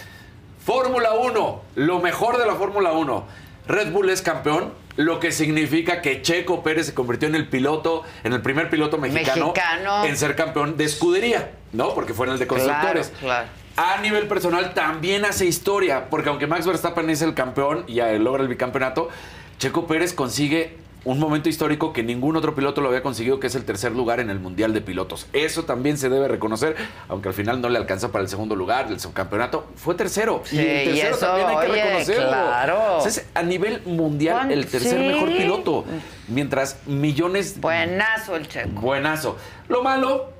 Fórmula 1, lo mejor de la Fórmula 1. Red Bull es campeón, lo que significa que Checo Pérez se convirtió en el piloto, en el primer piloto mexicano, Mexicano. en ser campeón de escudería, ¿no? Porque fue en el de constructores. Claro, A nivel personal también hace historia, porque aunque Max Verstappen es el campeón y logra el bicampeonato, Checo Pérez consigue un momento histórico que ningún otro piloto lo había conseguido, que es el tercer lugar en el Mundial de Pilotos. Eso también se debe reconocer, aunque al final no le alcanza para el segundo lugar del subcampeonato. Fue tercero. Sí, y el y tercero eso, también hay que oye, reconocerlo. claro. O sea, es a nivel mundial ¿Cuán- el tercer sí? mejor piloto. Mientras millones... Buenazo el checo. Buenazo. Lo malo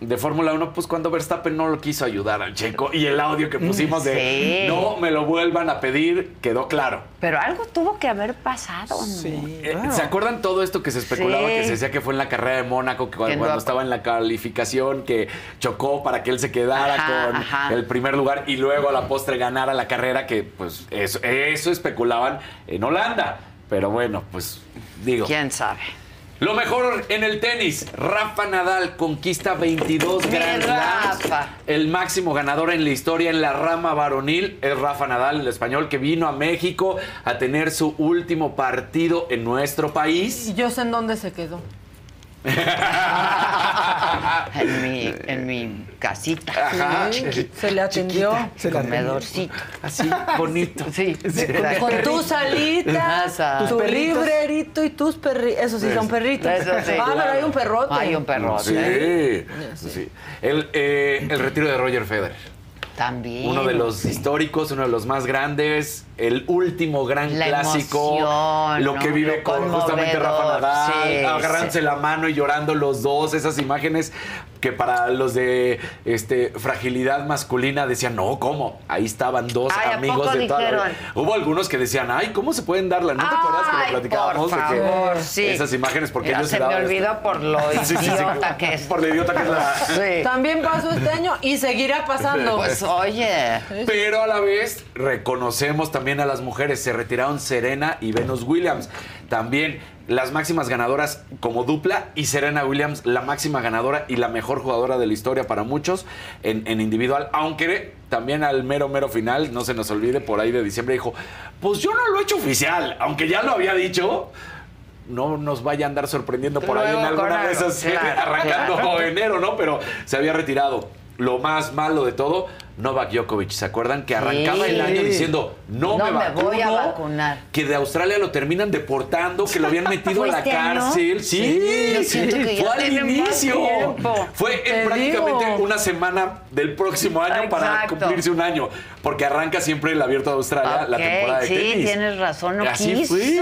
de Fórmula 1, pues cuando Verstappen no lo quiso ayudar al checo y el audio que pusimos de Sí. no me lo vuelvan a pedir quedó claro. Pero algo tuvo que haber pasado. ¿no? Eh, ¿Se acuerdan todo esto que se especulaba, Sí. que se decía que fue en la carrera de Mónaco, que cuando, estaba en la calificación, que chocó para que él se quedara Ajá, con ajá. el primer lugar y luego a la postre ganara la carrera, que pues eso, eso especulaban en Holanda. Pero bueno, pues digo. ¿Quién sabe? Lo mejor en el tenis, Rafa Nadal conquista 22 Mi Grand Slams. El máximo ganador en la historia en la rama varonil es Rafa Nadal, el español que vino a México a tener su último partido en nuestro país. Y yo sé en dónde se quedó. En mi, en mi casita. Ajá. Sí, se le atendió. Se Comedorcito. Así, bonito. Sí, Con tu salita, tu librerito y tus perritos. Eso sí, son perritos. Eso sí. Ah, pero hay un perrote. Hay un perrote. Sí, sí. El, eh, el retiro de Roger Federer. También. Uno de los históricos, uno de los más grandes, el último gran La clásico, emoción, lo que vive Lo con justamente Rafa Nadal, sí, agarrándose sí. la mano y llorando los dos, esas imágenes que para los de este fragilidad masculina decían, no, ¿cómo? Ahí estaban dos Ay, ¿a amigos de toda la vida". dijeron? Hubo algunos que decían, ay, ¿cómo se pueden darla? ¿No te acuerdas que lo platicábamos? por de que favor, sí. Esas imágenes, porque ellos se me daban- olvidó por lo Sí, sí, sí, idiota que es. Por lo idiota que es la... Sí. También pasó este año y seguirá pasando. Pues oye. Pero a la vez reconocemos también a las mujeres. Se retiraron Serena y Venus Williams. También las máximas ganadoras como dupla y Serena Williams la máxima ganadora y la mejor jugadora de la historia para muchos en, en individual. Aunque también al mero, mero final, no se nos olvide, por ahí de diciembre dijo, pues yo no lo he hecho oficial, aunque ya lo había dicho. No nos vaya a andar sorprendiendo por ahí en alguna de esas claro, arrancando claro. enero, ¿no? Pero se había retirado. Lo más malo de todo, Novak Djokovic. ¿Se acuerdan que arrancaba el año diciendo no, No me, me vacuno? voy a vacunar. Que de Australia lo terminan deportando, que lo habían metido ¿Fue a la este cárcel. Sí, que ya fue al inicio. Fue en prácticamente digo. una semana del próximo año para cumplirse un año. Porque arranca siempre el abierto de Australia la temporada de sí, tenis. tienes razón, no Así quiso. fue.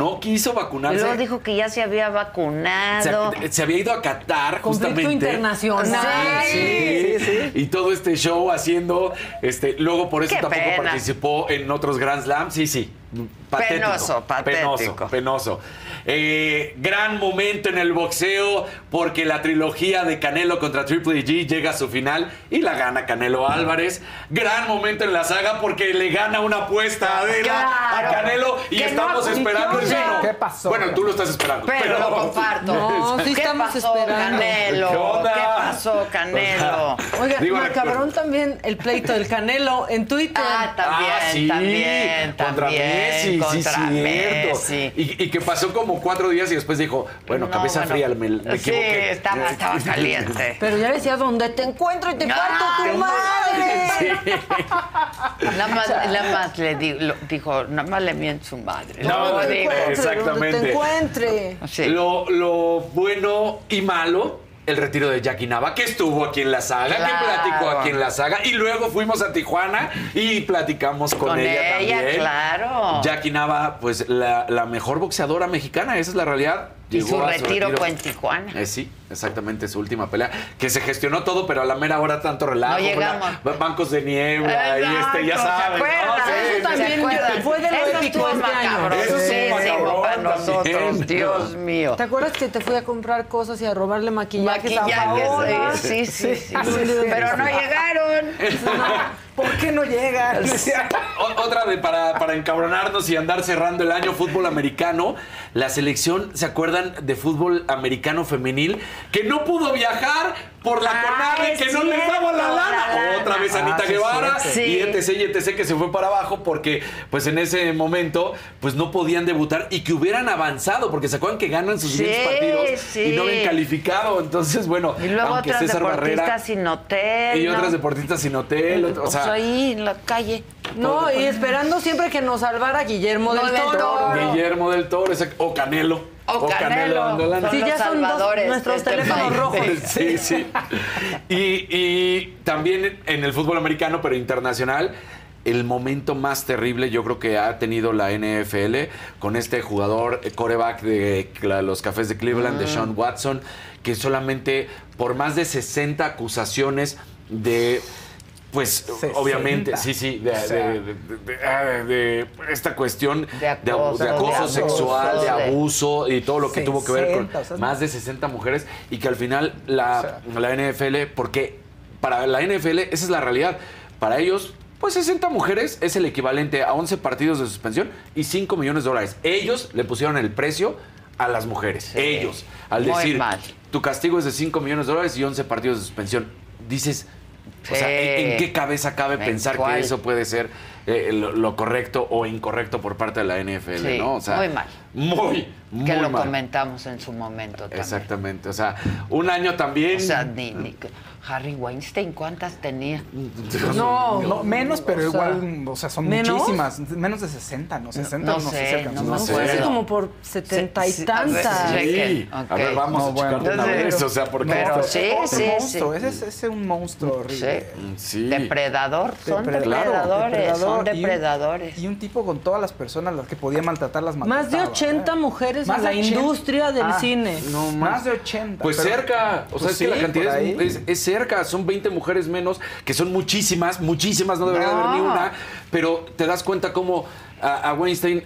No quiso vacunarse. luego dijo que ya se había se, vacunado. se había ido a Qatar Conflicto justamente. internacional. Sí, Sí, sí, y todo este show haciendo, este, luego por eso Qué tampoco pena. participó en otros Grand Slams, sí, sí. Patético, Penoso, patético. Penoso, penoso. Eh, gran momento en el boxeo porque la trilogía de Canelo contra Triple G llega a su final y la gana Canelo Álvarez. Gran momento en la saga porque le gana una apuesta a Adela Claro. a Canelo y no estamos esperando el vino. ¿Qué pasó? Bueno, tú lo estás esperando. Pero lo comparto. No, sí ¿Qué estamos pasó, esperando. Canelo? ¿Qué onda? ¿Qué pasó, Canelo? Oiga, Digo, macabrón también el pleito del Canelo en Twitter. Ah, también, Ah, sí, también, también, Messi, contra sí, cierto. Messi. Y, y que pasó como cuatro días y después dijo, bueno, No, cabeza bueno, fría, me, me sí, equivoqué. estaba, estaba caliente. Pero ya decía, donde te encuentro y te parto tu madre. Sí. Nada más, nada más le di- lo- dijo, nada más le miente su madre. No, Lo digo. Donde te Exactamente. encuentre. Sí. Lo, lo bueno y malo, el retiro de Jackie Nava, que estuvo aquí en la saga, Claro. que platicó aquí en la saga, y luego fuimos a Tijuana y platicamos con, Con ella, ella, también. claro. Jackie Nava, pues la, la mejor boxeadora mexicana, esa es la realidad. Y Llegó su a retiro fue en Tijuana. Eh, sí, exactamente, su última pelea. Que se gestionó todo, pero a la mera hora tanto relajo. No con llegamos. bancos de niebla y este, ya Exacto, sabes. ¿no? Sí, Eso sí, también sí. yo- fue de lo Eso épico este año. Eso macabrosísimo macabrón para nosotros, también. Dios mío. ¿Te acuerdas que te fui a comprar cosas y a robarle maquillajes, a Maquillajes, Paola? sí, sí, sí, sí. Sí, sí. Pero no llegaron. ¿Por qué no llega? O- Otra de para, para encabronarnos y andar cerrando el año fútbol americano. La selección, ¿se acuerdan de fútbol americano femenil? Que no pudo viajar por la Ah, CONADE, es que no les daba la lana. la lana. Otra vez Anita Ah, sí, Guevara cierto. y Sí. etc, y etc, que se fue para abajo porque pues en ese momento pues no podían debutar y que hubieran avanzado porque se acuerdan que ganan sus Sí, siguientes partidos sí. y no ven calificado. Entonces, bueno, Y luego aunque otras César deportistas Barrera sin hotel. y ¿no? otras deportistas sin hotel, o Pues sea, ahí en la calle. No, y esperando siempre que nos salvara Guillermo No, del del Toro. Toro. Guillermo del Toro o Canelo. O Canelo. lana. Son Sí, ya son dos- salvadores nuestros de este teléfonos país. rojos. Sí, sí. Y, y también en el fútbol americano, pero internacional, el momento más terrible yo creo que ha tenido la NFL con este jugador eh, coreback de cla- los Cafés de Cleveland, de Sean Watson, que solamente por más de 60 acusaciones de... Pues 60. obviamente, sí, sí, de, O sea. de- de- de- ah, de esta cuestión De acoso, de sexual, de abuso y todo lo que tuvo que ver 60, con o sea, más de 60 mujeres y que al final la, la NFL, porque para la NFL esa es la realidad, para ellos pues 60 mujeres es el equivalente a 11 partidos de suspensión y 5 millones de dólares. Ellos le pusieron el precio a las mujeres, Sí. ellos, al decir, mal. tu castigo es de 5 millones de dólares y 11 partidos de suspensión. Dices, o sea. ¿en, en qué cabeza cabe ¿En pensar cuál? que eso puede ser eh, lo, lo correcto o incorrecto por parte de la NFL, Sí, ¿no? O sea, muy mal. Muy, muy Que lo mal. comentamos en su momento también. Exactamente, o sea, un año también. O sea, ni, ni que- Harry Weinstein, ¿cuántas tenía? No, No, menos, pero o sea, igual, o sea, son ¿menos? muchísimas. Menos de 60, ¿no? 60 no no, sé, alcanzó. no me sé. Así como por setenta y tantas. sí. Sí. Chequen, A ver, vamos No, a bueno. checar una vez, o sea, porque pero esto- sí, Otro sí, monstruo, sí. ese es, ese es un monstruo horrible. Sí. Depredador, son claro, depredadores, son depredador, y un- depredadores. Y un tipo con todas las personas a las que podía maltratar las Más maltrataba. de 80 ¿eh? mujeres Más en la 80. industria del Ah, cine. No Más de 80. Pues pero- cerca, o sea, Pues es que la cantidad es, ahí. es- es cerca, son 20 mujeres menos, que son muchísimas, muchísimas, no debería No. haber ni una, pero te das cuenta cómo a, a Weinstein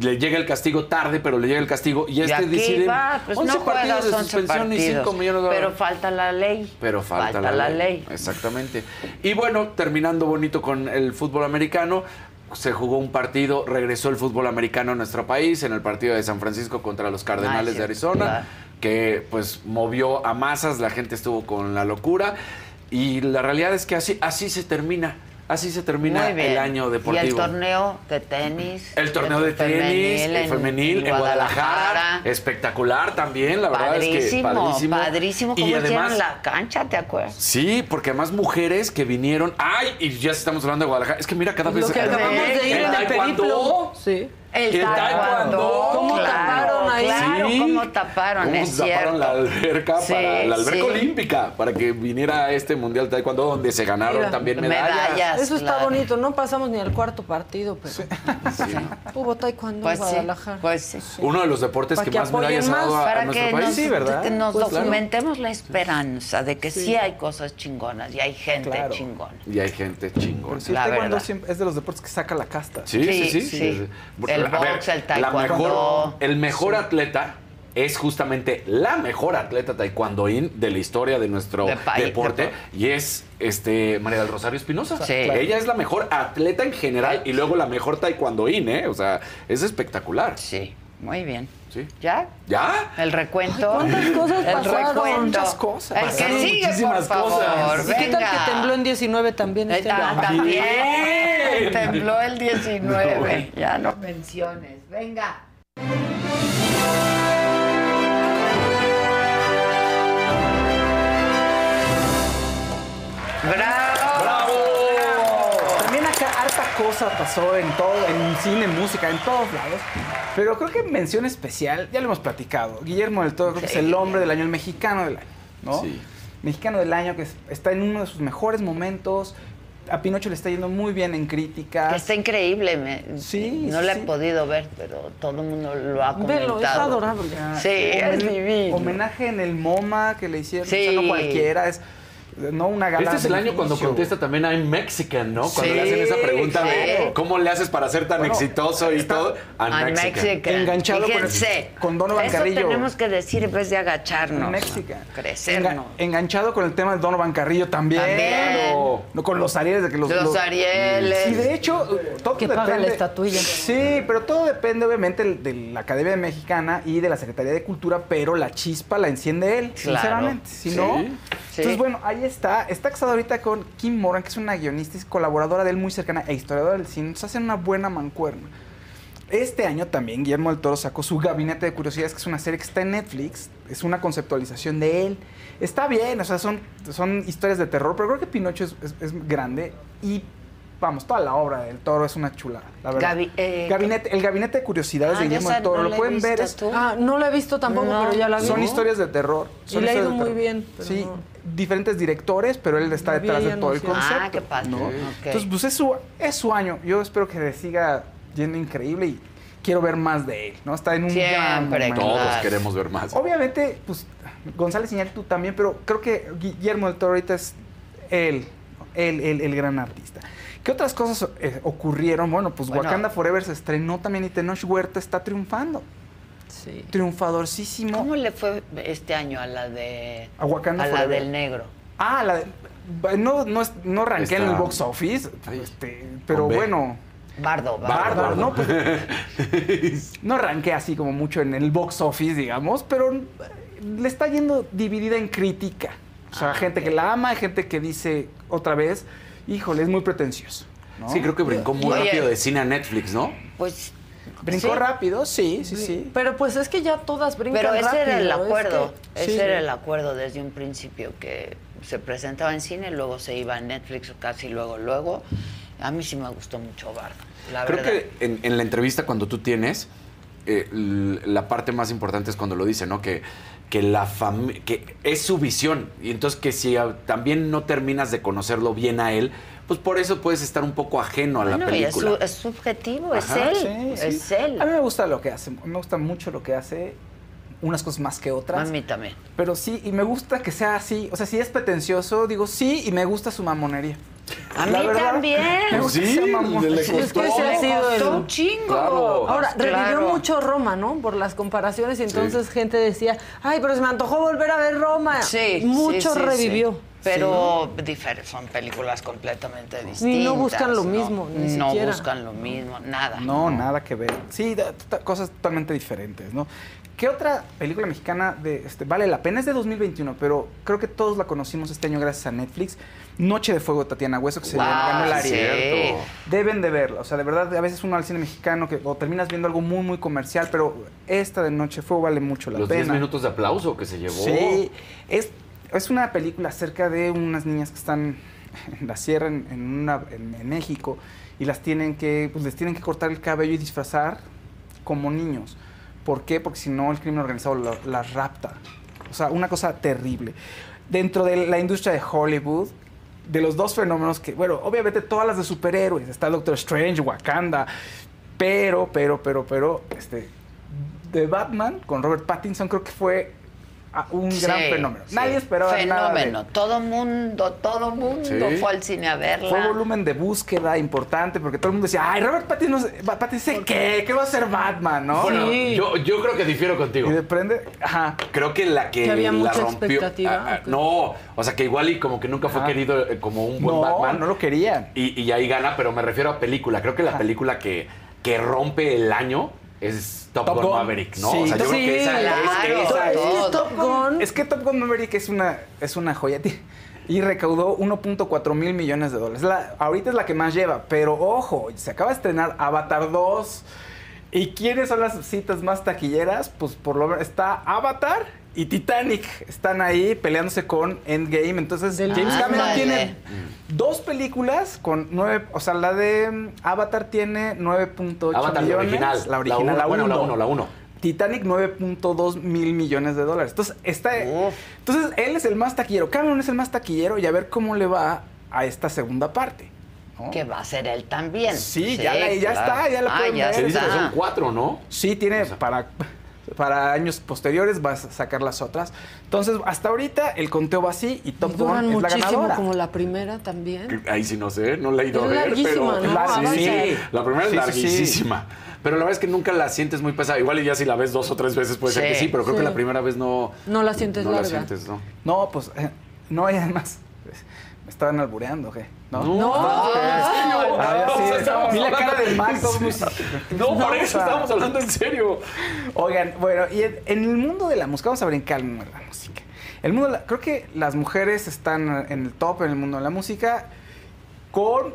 le llega el castigo tarde, pero le llega el castigo y Y este aquí decide va, pues 11 no partidos de 11 suspensión y 5 partidos, millones de pero dólares. falta la ley. Pero falta, la, ley. Exactamente. Y bueno, terminando bonito con el fútbol americano, se jugó un partido, regresó el fútbol americano a nuestro país en el partido de San Francisco contra los Cardenales Ah, de Arizona, que pues movió a masas, la gente estuvo con la locura y la realidad es que así así se termina, así se termina el año deportivo. Y el torneo de tenis. El torneo de tenis femenil el femenil en, Guadalajara. espectacular también, la verdad es que Padrísimo, padrísimo. padrísimo. Y ¿Cómo hicieron además- la cancha, te acuerdas? Sí, porque además mujeres que vinieron. ¡Ay! Y ya estamos hablando de Guadalajara. Es que mira, cada vez. Lo que acabamos de ir en el periplo. Sí. El, El taekwondo. ¿Cómo claro. taparon ahí. claro, Sí. cómo taparon, ¿Cómo es taparon cierto. la alberca Sí, para la alberca sí. olímpica para que viniera a este mundial de taekwondo donde se ganaron Mira, también medallas. medallas. Eso está claro. bonito, no pasamos ni al cuarto partido, pero hubo taekwondo Pues en sí, Guadalajara. pues sí. Uno de los deportes Para que, que más medallas ha apoyen dado más, a, nuestro que país. nos, Sí, ¿verdad? que nos Pues claro. documentemos la esperanza de que sí. hay cosas chingonas y hay gente Claro. chingona. Y hay gente chingona. El taekwondo es de los deportes que saca la casta. Sí, sí, sí. Sí, sí. El A ver, el taekwondo. mejor- el mejor atleta es justamente la mejor atleta taekwondoín de la historia de nuestro De país, deporte de- y es este María del Rosario Espinosa. Sí. Ella es la mejor atleta en general y luego la mejor taekwondoín, ¿eh? O sea, es espectacular. Sí, muy bien. Sí. ¿Ya? ¿Ya? El recuento. ¿Cuántas cosas El pasaron? recuento. Muchas cosas. El que sigue, por muchísimas favor. cosas. ¿Y qué tal Venga. que tembló en 19 también este Ah, también. Tembló el 19. Ya no menciones. Venga. ¡Bravo! También acá harta cosa pasó en todo, en cine, música, en todos lados. Pero creo que mención especial, ya lo hemos platicado. Guillermo del Toro creo que es el hombre del año, el mexicano del año, ¿no? Sí. Mexicano del año que es- está en uno de sus mejores momentos. A Pinocho le está yendo muy bien en críticas. Que está increíble. me- Sí, no sí, la sí. he podido ver, pero todo el mundo lo ha comentado. Velo, es adorable. Sí, es Homen- divino. Homenaje en el MoMA que le hicieron, Sí. o sea, no cualquiera, es no una gala. Este es el año cuando contesta también I'm Mexican, ¿no? Cuando Sí, le hacen esa pregunta de cómo le haces para ser tan Bueno, exitoso y todo. I'm, I'm Mexican. Mexican. Enganchado con el- Fíjense, con Donovan Eso Carrillo. tenemos que decir en vez de agacharnos. Mexican. Crecernos. Enga- enganchado con el tema de Donovan Carrillo también. También. O- no, con los Arieles de que los. Los Arieles. Y de hecho, todo Que paga depende. la estatuilla. Sí, pero todo depende, obviamente, de la Academia Mexicana y de la Secretaría de Cultura, pero la chispa la enciende él, Claro. sinceramente. Si Sí. no. Sí. Entonces, bueno, ahí está. Está casado ahorita con Kim Moran, que es una guionista y colaboradora de él muy cercana e historiadora del cine. Entonces hacen una buena mancuerna. Este año también Guillermo del Toro sacó su Gabinete de Curiosidades, que es una serie que está en Netflix. Es una conceptualización de él. Está bien, o sea, son, son historias de terror, pero creo que Pinocho es- es grande y, vamos, toda la obra del Toro es una chulada, la verdad. Gabi- eh, Gabinete, el Gabinete de Curiosidades Ah, de Guillermo del Toro, no lo pueden ver. es- tú. Ah, no la he visto tampoco, No. pero ya la vi. son historias de terror. son le ha historias ido de muy terror. bien, pero Sí, no. diferentes directores, pero él está detrás de todo el concepto. Ah, qué padre. ¿no? Ok. Entonces, pues es su, es su año. Yo espero que le siga yendo increíble y quiero ver más de él, ¿no? Está en un gran Siempre, momento. Todos queremos ver más. Obviamente, pues González Iñárritu también, pero creo que Guillermo del Toro ahorita es él, el gran artista. ¿Qué otras cosas eh, ocurrieron? Bueno, pues Bueno. Wakanda Forever se estrenó también y Tenoch Huerta está triunfando. Sí. Triunfadorcísimo. ¿Cómo le fue este año a la de A Wakanda a la del negro? Ah, la de- no, no, es- no ranqué en el box office, este, pero bueno, Bardo, Bardo. bárbaro, ¿no? Pues, no ranqué así como mucho en el box office, digamos, pero eh, le está yendo dividida en crítica. O sea, Ah, gente que la ama, gente que dice otra vez, híjole, es muy pretencioso. ¿no? Sí, creo que brincó muy Oye. rápido de cine a Netflix, ¿no? Pues Brincó sí. rápido, sí, sí, sí. Pero pues es que ya todas brincan Pero ese era el rápido, es acuerdo, que- ese sí. era el acuerdo desde un principio que se presentaba en cine, luego se iba a Netflix casi luego, luego. A mí sí me gustó mucho Bardo, la Creo verdad. que en, en la entrevista cuando tú tienes, eh, la parte más importante es cuando lo dice, ¿no? Que, que la que es su visión. Y entonces que si a- también no terminas de conocerlo bien a él, pues por eso puedes estar un poco ajeno a la es, película. su- es subjetivo, Ajá, es él, sí. es él. A mí me gusta lo que hace, me gusta mucho lo que hace, unas cosas más que A otras. mí también. Pero sí, y me gusta que sea así. O sea, si es pretencioso, digo sí, y me gusta su mamonería. A La mí verdad, también. Gusta que Sí, le Sí, es que costó. ese ha sido el- Costó un chingo. Claro. Ahora, revivió Claro. mucho Roma, ¿no? Por las comparaciones y entonces gente decía, ay, pero se me antojó volver a ver Roma. Sí, Mucho sí, sí, revivió. sí. Pero son películas completamente distintas. no buscan lo ¿no? mismo, ni no siquiera. buscan lo mismo, nada. No, nada que ver. Sí, cosas totalmente diferentes, ¿no? ¿Qué otra película mexicana de este, vale la pena? Es de 2021, pero creo que todos la conocimos este año gracias a Netflix. Noche de Fuego, Tatiana Hueso, que se Wow, ganó el. Ariel. Deben de verla. O sea, de verdad, a veces uno al cine mexicano que o terminas viendo algo muy, muy comercial, pero esta de Noche de Fuego vale mucho la Los pena. 10 minutos de aplauso que se llevó. Sí, es, es una película acerca de unas niñas que están en la sierra en, en una- en- en México y las tienen que, pues les tienen que cortar el cabello y disfrazar como niños. ¿Por qué? Porque si no, el crimen organizado la- las rapta. O sea, una cosa terrible. Dentro de la industria de Hollywood, de los dos fenómenos que, bueno, obviamente todas las de superhéroes, está Doctor Strange, Wakanda, pero, pero, pero, pero, este, de Batman con Robert Pattinson creo que fue un gran Sí, fenómeno. sí. Nadie esperaba nada de Fenómeno. Todo mundo, todo mundo Sí. fue al cine a verla. Fue volumen de búsqueda importante porque todo el mundo decía, ay, Robert Pattinson, Pattinson ¿qué? ¿Qué va a ser Batman, no? Bueno, yo, yo creo que difiero contigo. Y de prende, ajá. Creo que la que, ¿Que había la mucha rompió. expectativa, Ah, ah, no, o sea que igual y como que nunca fue Ajá. querido eh, como un buen No, Batman. no lo querían. Y, y ahí gana, pero me refiero a película. Creo que la película que, que rompe el año es Top, Top Gun, Gun. Maverick, ¿no? Sí, o sea, yo sí, creo que esa, claro, es que esa es- todo. Top Gun. Es que Top Gun Maverick es una, es una joya. Y recaudó 1.4 mil millones de dólares. La- ahorita es la que más lleva, pero ojo, se acaba de estrenar Avatar 2. ¿Y quiénes son las citas más taquilleras? Pues por lo menos está Avatar y Titanic. Están ahí peleándose con Endgame. Entonces Del- James Cameron Ándale. tiene dos películas con nueve... O sea, la de mm, Avatar tiene 9.8 Avatar, la millones. original. La original, uno, la bueno, la 1. 1, la 1. Titanic 9.2 mil millones de dólares. Entonces, está, Uf. entonces, él es el más taquillero. Cameron es el más taquillero y a ver cómo le va a esta segunda parte. ¿no? Que va a ser él también. Sí, ya la- ya está, ya la ah, pueden ya ver. Se dice que está. son cuatro, ¿no? Sí, tiene para, para años posteriores, vas a sacar las otras. Entonces, hasta ahorita el conteo va así y Top Gun es la muchísimo, ganadora. como la primera también. Ahí sí no sé, no la he ido Es a ver, larguísima, pero... ¿no? La- sí. La primera Sí, es sí, larguísima. Pero la verdad es que nunca la sientes muy pesada. Igual y ya si la ves dos o tres veces puede ser que sí, pero creo Sí. que la primera vez no... No la sientes no la larga. sientes, ¿no? No, pues, eh, no, y además, me estaban albureando, ¿qué? No, No, Ah, ya sí. Estábamos Vi la hablando cara del en Max. No, por eso estábamos hablando en serio. Oigan, bueno, y en, en el mundo de la música, vamos a brincar de la música. El mundo, de la- creo que las mujeres están en el top en el mundo de la música con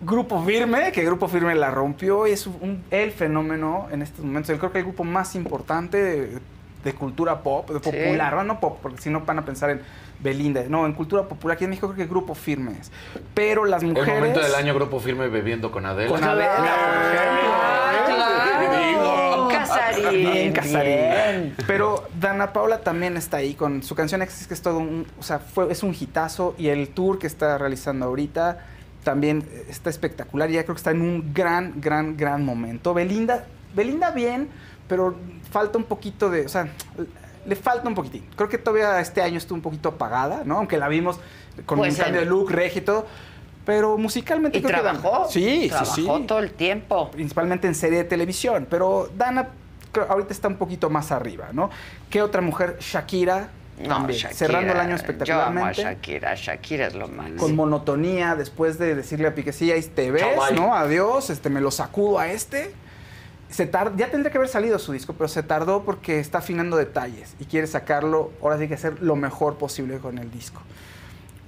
Grupo Firme, que Grupo Firme la rompió y es un- el fenómeno en estos momentos. Yo creo que el grupo más importante de, de cultura pop, de popular, ¿no? no pop, porque si no van a pensar en Belinda. No, en cultura popular aquí en México creo que Grupo Firme es. Pero las mujeres... El momento del año grupo firme bebiendo con Adela. Con Adela. Bien, Casarín. Bien, Casarín. bien. Pero Dana Paula también está ahí con su canción Éxtasis, que es todo un, o sea, fue, es un hitazo y el tour que está realizando ahorita también está espectacular. Ya creo que está en un gran, gran, gran momento. Belinda, Belinda bien, pero falta un poquito de, o sea, le falta un poquitín. Creo que todavía este año estuvo un poquito apagada, ¿no? Aunque la vimos con Pues un cambio el- de look, regio y todo. Pero musicalmente Y creo que. Sí, trabajó sí, sí todo el tiempo. principalmente en serie de televisión, pero Dana ahorita está un poquito más arriba, ¿no? ¿Qué otra mujer? Shakira, No, también, Shakira, cerrando el año Yo amo a espectacularmente. Shakira. Shakira es lo máximo. Con monotonía, después de decirle a Piqué, sí, ahí te ves. ¿no? Adiós, este, me lo sacudo a este. Se tar- ya tendría que haber salido su disco, pero se tardó porque está afinando detalles y quiere sacarlo, ahora sí que hacer lo mejor posible con el disco.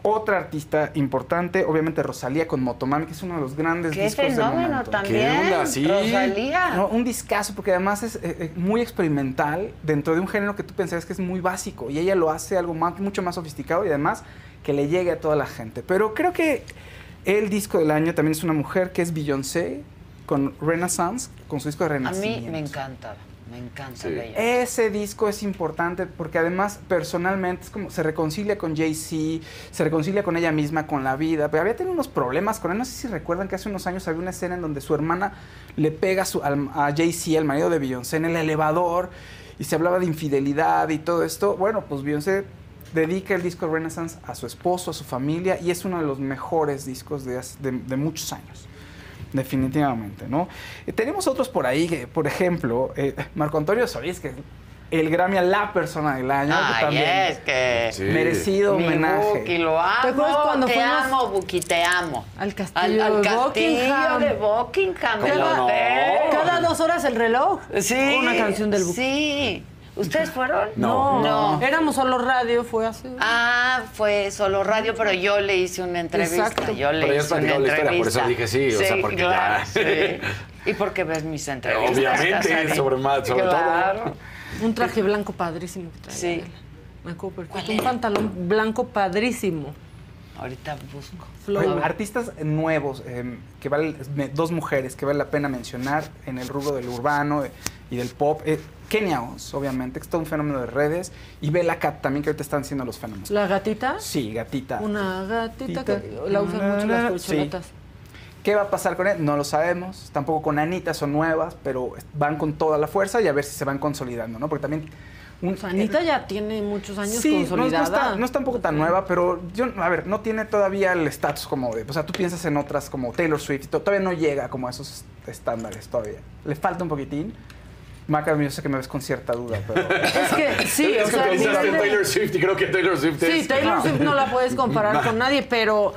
Otra artista importante, obviamente Rosalía con Motomami, que es uno de los grandes Qué discos del fenómeno momento. también. ¿Qué onda? Sí. Rosalía. No, un discazo, porque además es eh, eh, muy experimental dentro de un género que tú pensarías que es muy básico. Y ella lo hace algo más- mucho más sofisticado y además que le llegue a toda la gente. Pero creo que el disco del año también es una mujer que es Beyoncé con Renaissance, con su disco de A Renacimiento. mí me encanta. Me encanta Sí. Ese disco es importante porque además personalmente es como se reconcilia con Jay-Z, se reconcilia con ella misma, con la vida, pero había tenido unos problemas con él. No sé si recuerdan que hace unos años había una escena en donde su hermana le pega a, su- al- a Jay-Z, el marido de Beyoncé, en el elevador y se hablaba de infidelidad y todo esto. Bueno, pues Beyoncé dedica el disco Renaissance a su esposo, a su familia y es uno de los mejores discos de, hace- de- de muchos años. Definitivamente, ¿no? Eh, tenemos otros por ahí, que, por ejemplo, eh, Marco Antonio Solís, que es el Grammy a la persona del año. que Ay, también es que... Sí. Merecido Mi homenaje. Buki, lo amo. ¿Te acuerdas cuando te fuimos amo, Buki, te amo. al castillo Al, al de castillo Buckingham? de Buckingham. ¿Cómo del no? hotel. Cada dos horas el reloj. Sí. Una canción del Buki. Sí. ¿Ustedes fueron? No. No. Éramos solo radio, fue hace. Ah, fue solo radio, pero yo le hice una entrevista. Exacto. Yo le Pero hice una platicado la historia, por entrevista. eso dije sí, o sea, porque claro, ya- sí. ¿Y por qué ves mis entrevistas? Obviamente, sobre más- sobre todo. claro. Un traje blanco padrísimo que traía. Sí. Me acuerdo. Un pantalón blanco padrísimo. Ahorita busco. Oye, artistas nuevos, eh, que vale, dos mujeres que vale la pena mencionar en el rubro del urbano eh, y del pop. Eh, Kenia Oz, obviamente, que es todo un fenómeno de redes. Y Bella Cat también, que ahorita están siendo los fenómenos. ¿La gatita? Sí, gatita. Una gatita Gatita. que la usan mucho las Sí. colchonetas. ¿Qué va a pasar con él? No lo sabemos. Tampoco con Anita son nuevas, pero van con toda la fuerza y a ver si se van consolidando, ¿no? Porque también... Un, Anita ya tiene muchos años Sí, no, no consolidada. está, no está un poco tan nueva, pero yo, a ver, no tiene todavía el estatus como de, o sea, tú piensas en otras como Taylor Swift, y to- todavía no llega como a esos estándares todavía. Le falta un poquitín. Maca, yo sé que me ves con cierta duda, pero... Es que sí, es o que sea, que Taylor Swift y creo que Taylor Swift es... Sí, Taylor Swift no la puedes comparar con nadie, pero,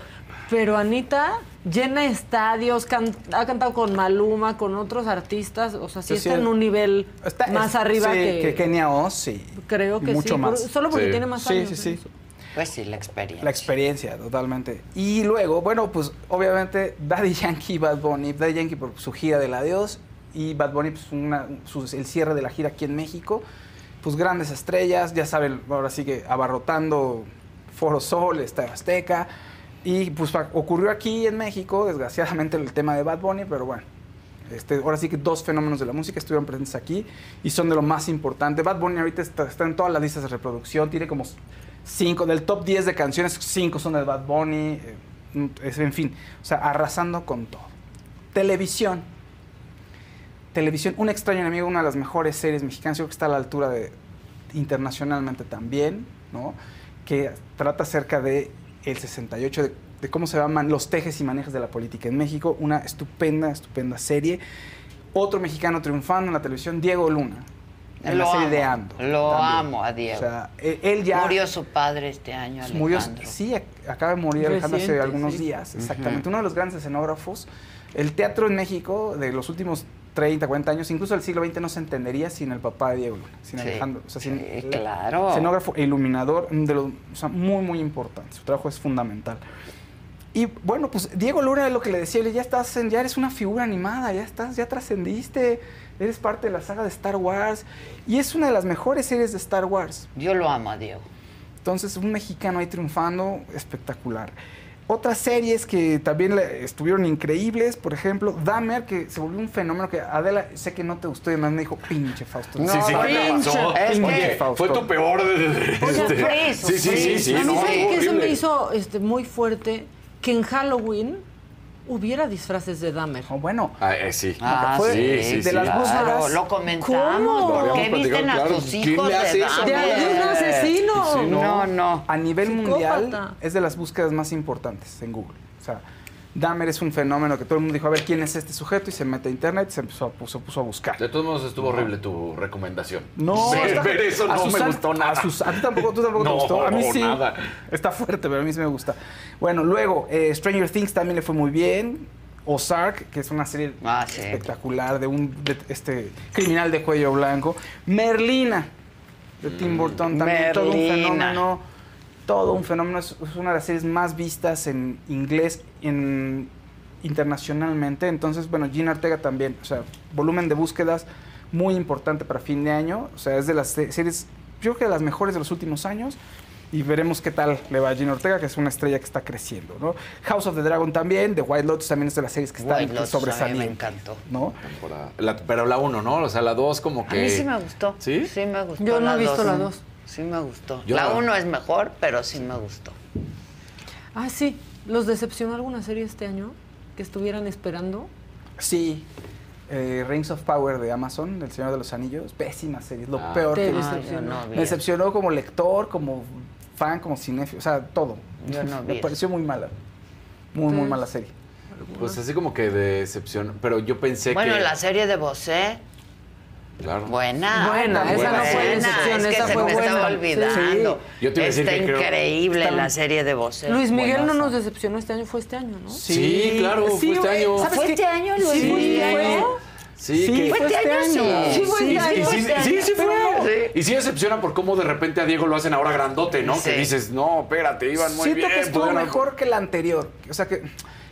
pero Anita llena estadios, can- ha cantado con Maluma, con otros artistas, o sea, sí Sí, está sí. en un nivel Está- más es- arriba sí, que, Kenia Oz, sí. creo que mucho sí, más. por- solo porque tiene más sí, años. Sí, sí, ¿no? Pues sí, la experiencia. La experiencia, totalmente. Y luego, bueno, pues obviamente Daddy Yankee y Bad Bunny. Daddy Yankee por su gira del adiós y Bad Bunny, pues una, su- el cierre de la gira aquí en México. Pues grandes estrellas, ya saben, ahora sí que abarrotando Foro Sol, Estadio Azteca. Y pues ocurrió aquí en México, desgraciadamente, el tema de Bad Bunny, pero bueno. Este, ahora sí que dos fenómenos de la música estuvieron presentes aquí y son de lo más importante. Bad Bunny ahorita está, está en todas las listas de reproducción, tiene como cinco, del top 10 de canciones, cinco son de Bad Bunny, eh, en fin, o sea, arrasando con todo. Televisión. Televisión, Un extraño enemigo, una de las mejores series mexicanas, yo creo que está a la altura de internacionalmente también, ¿no? Que trata acerca de el 68, de, de cómo se llaman los tejes y manejes de la política en México, una estupenda, estupenda serie. Otro mexicano triunfando en la televisión, Diego Luna, en Lo la serie amo, de Ando. Lo también. amo a Diego. O sea, él, él ya... Murió su padre este año, Murió, Alejandro. sí, ac- acaba de morir Alejandro hace algunos sí. días, exactamente. Uno de los grandes escenógrafos. El teatro en México de los últimos 30, 40 años, incluso el siglo XX, no se entendería sin el papá de Diego Luna, sin Sí, Alejandro. O sea, sin sí, el claro. Escenógrafo e iluminador, de los, o sea, muy, muy importante. Su trabajo es fundamental. Y bueno, pues Diego Luna es lo que le decía, ya estás, ya eres una figura animada, ya estás, ya trascendiste, eres parte de la saga de Star Wars y es una de las mejores series de Star Wars. Yo lo amo a Diego. Entonces, un mexicano ahí triunfando, espectacular. Otras series que también le- estuvieron increíbles, por ejemplo, Dahmer, que se volvió un fenómeno que Adela, sé que no te gustó y además me dijo, pinche Fausto. Sí, sí, ¿qué? Es Pinche que- Fausto. Fue tu peor de, de- de- Oiga, este- fue Sí, sí, sí, sí. a mí no, ¿sabe estuvo que eso me hizo este, muy fuerte que en Halloween hubiera disfraces de Dahmer. Oh, bueno, Ah, eh, sí. Ah, fue sí, de sí, las claro, búsquedas- Lo comentamos. ¿Cómo? ¿Por Lo qué visten a platicado, tus claro. ¿Quién hijos le hace de eso? De algún asesino. Sí, No, no. a nivel Psicópata. mundial es de las búsquedas más importantes en Google. O sea, Dahmer es un fenómeno que todo el mundo dijo, a ver, ¿quién es este sujeto? Y se mete a internet y se empezó a, puso, puso a buscar. De todos modos estuvo horrible tu recomendación. No, está- ver eso no me gustó nada. A, Sus- a ti tampoco, tú tampoco te No, gustó. A mí sí. nada. Está fuerte, pero a mí sí me gusta. Bueno, luego, eh, Stranger Things también le fue muy bien. Ozark, que es una serie Ah, sí. espectacular de un de- este criminal de cuello blanco. Merlina, de Tim Burton, también todo un fenómeno. Todo un fenómeno. Es, es una de las series más vistas en inglés en, internacionalmente. Entonces, bueno, Gina Ortega también. O sea, volumen de búsquedas muy importante para fin de año. O sea, es de las se- series, yo creo que de las mejores de los últimos años. Y veremos qué tal le va a Gina Ortega, que es una estrella que está creciendo, ¿no? House of the Dragon también, The White Lotus también es de las series que están White Lotus a mí sobresaliendo. me encantó. ¿no? La- pero la 1, ¿no? O sea, la 2 como A que... mí sí me gustó. ¿Sí? Sí me gustó. Yo no he visto dos. la dos. Sí me gustó. Yo la 1 es mejor, pero sí me gustó. Ah, sí. ¿Los decepcionó alguna serie este año que estuvieran esperando? Sí. Eh, Rings of Power de Amazon, El Señor de los Anillos, pésima serie, es lo Ah. peor que he visto. no vi Me decepcionó como lector, como fan, como cinéfilo, o sea, todo. Yo no Me pareció muy mala. Muy, muy mala serie. Pues así como que decepción. Pero yo pensé Bueno, que... la serie de Bosé, Claro. buena. Buena, esa no fue buena, decepción, es que esa se fue me buena. estaba olvidando. Yo te iba a decir Está que increíble Está- la serie de Bosé. Luis Miguel no nos decepcionó este año, fue este año, ¿no? Sí, claro, fue este año. ¿sabes ¿Fue este año, Luis Sí, Miguel? fue. Sí, Sí, que... fue este año, sí. Sí, fue Sí, este año. sí, sí, fue. pero- Y sí decepciona por cómo de repente a Diego lo hacen ahora grandote, ¿no? Sí. Que dices, no, espérate, iban muy Siento bien. que estuvo pudieron- mejor que la anterior. O sea, que,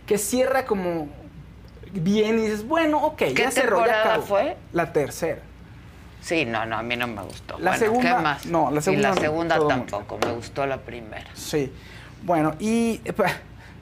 que cierra como bien y dices, bueno, ok, ¿Qué ya cerró, ya temporada acabó. fue? La tercera. Sí, no, no, a mí no me gustó. La bueno, segunda- ¿qué más? no, la segunda Y la segunda tampoco, me gustó la primera. Sí. Bueno, y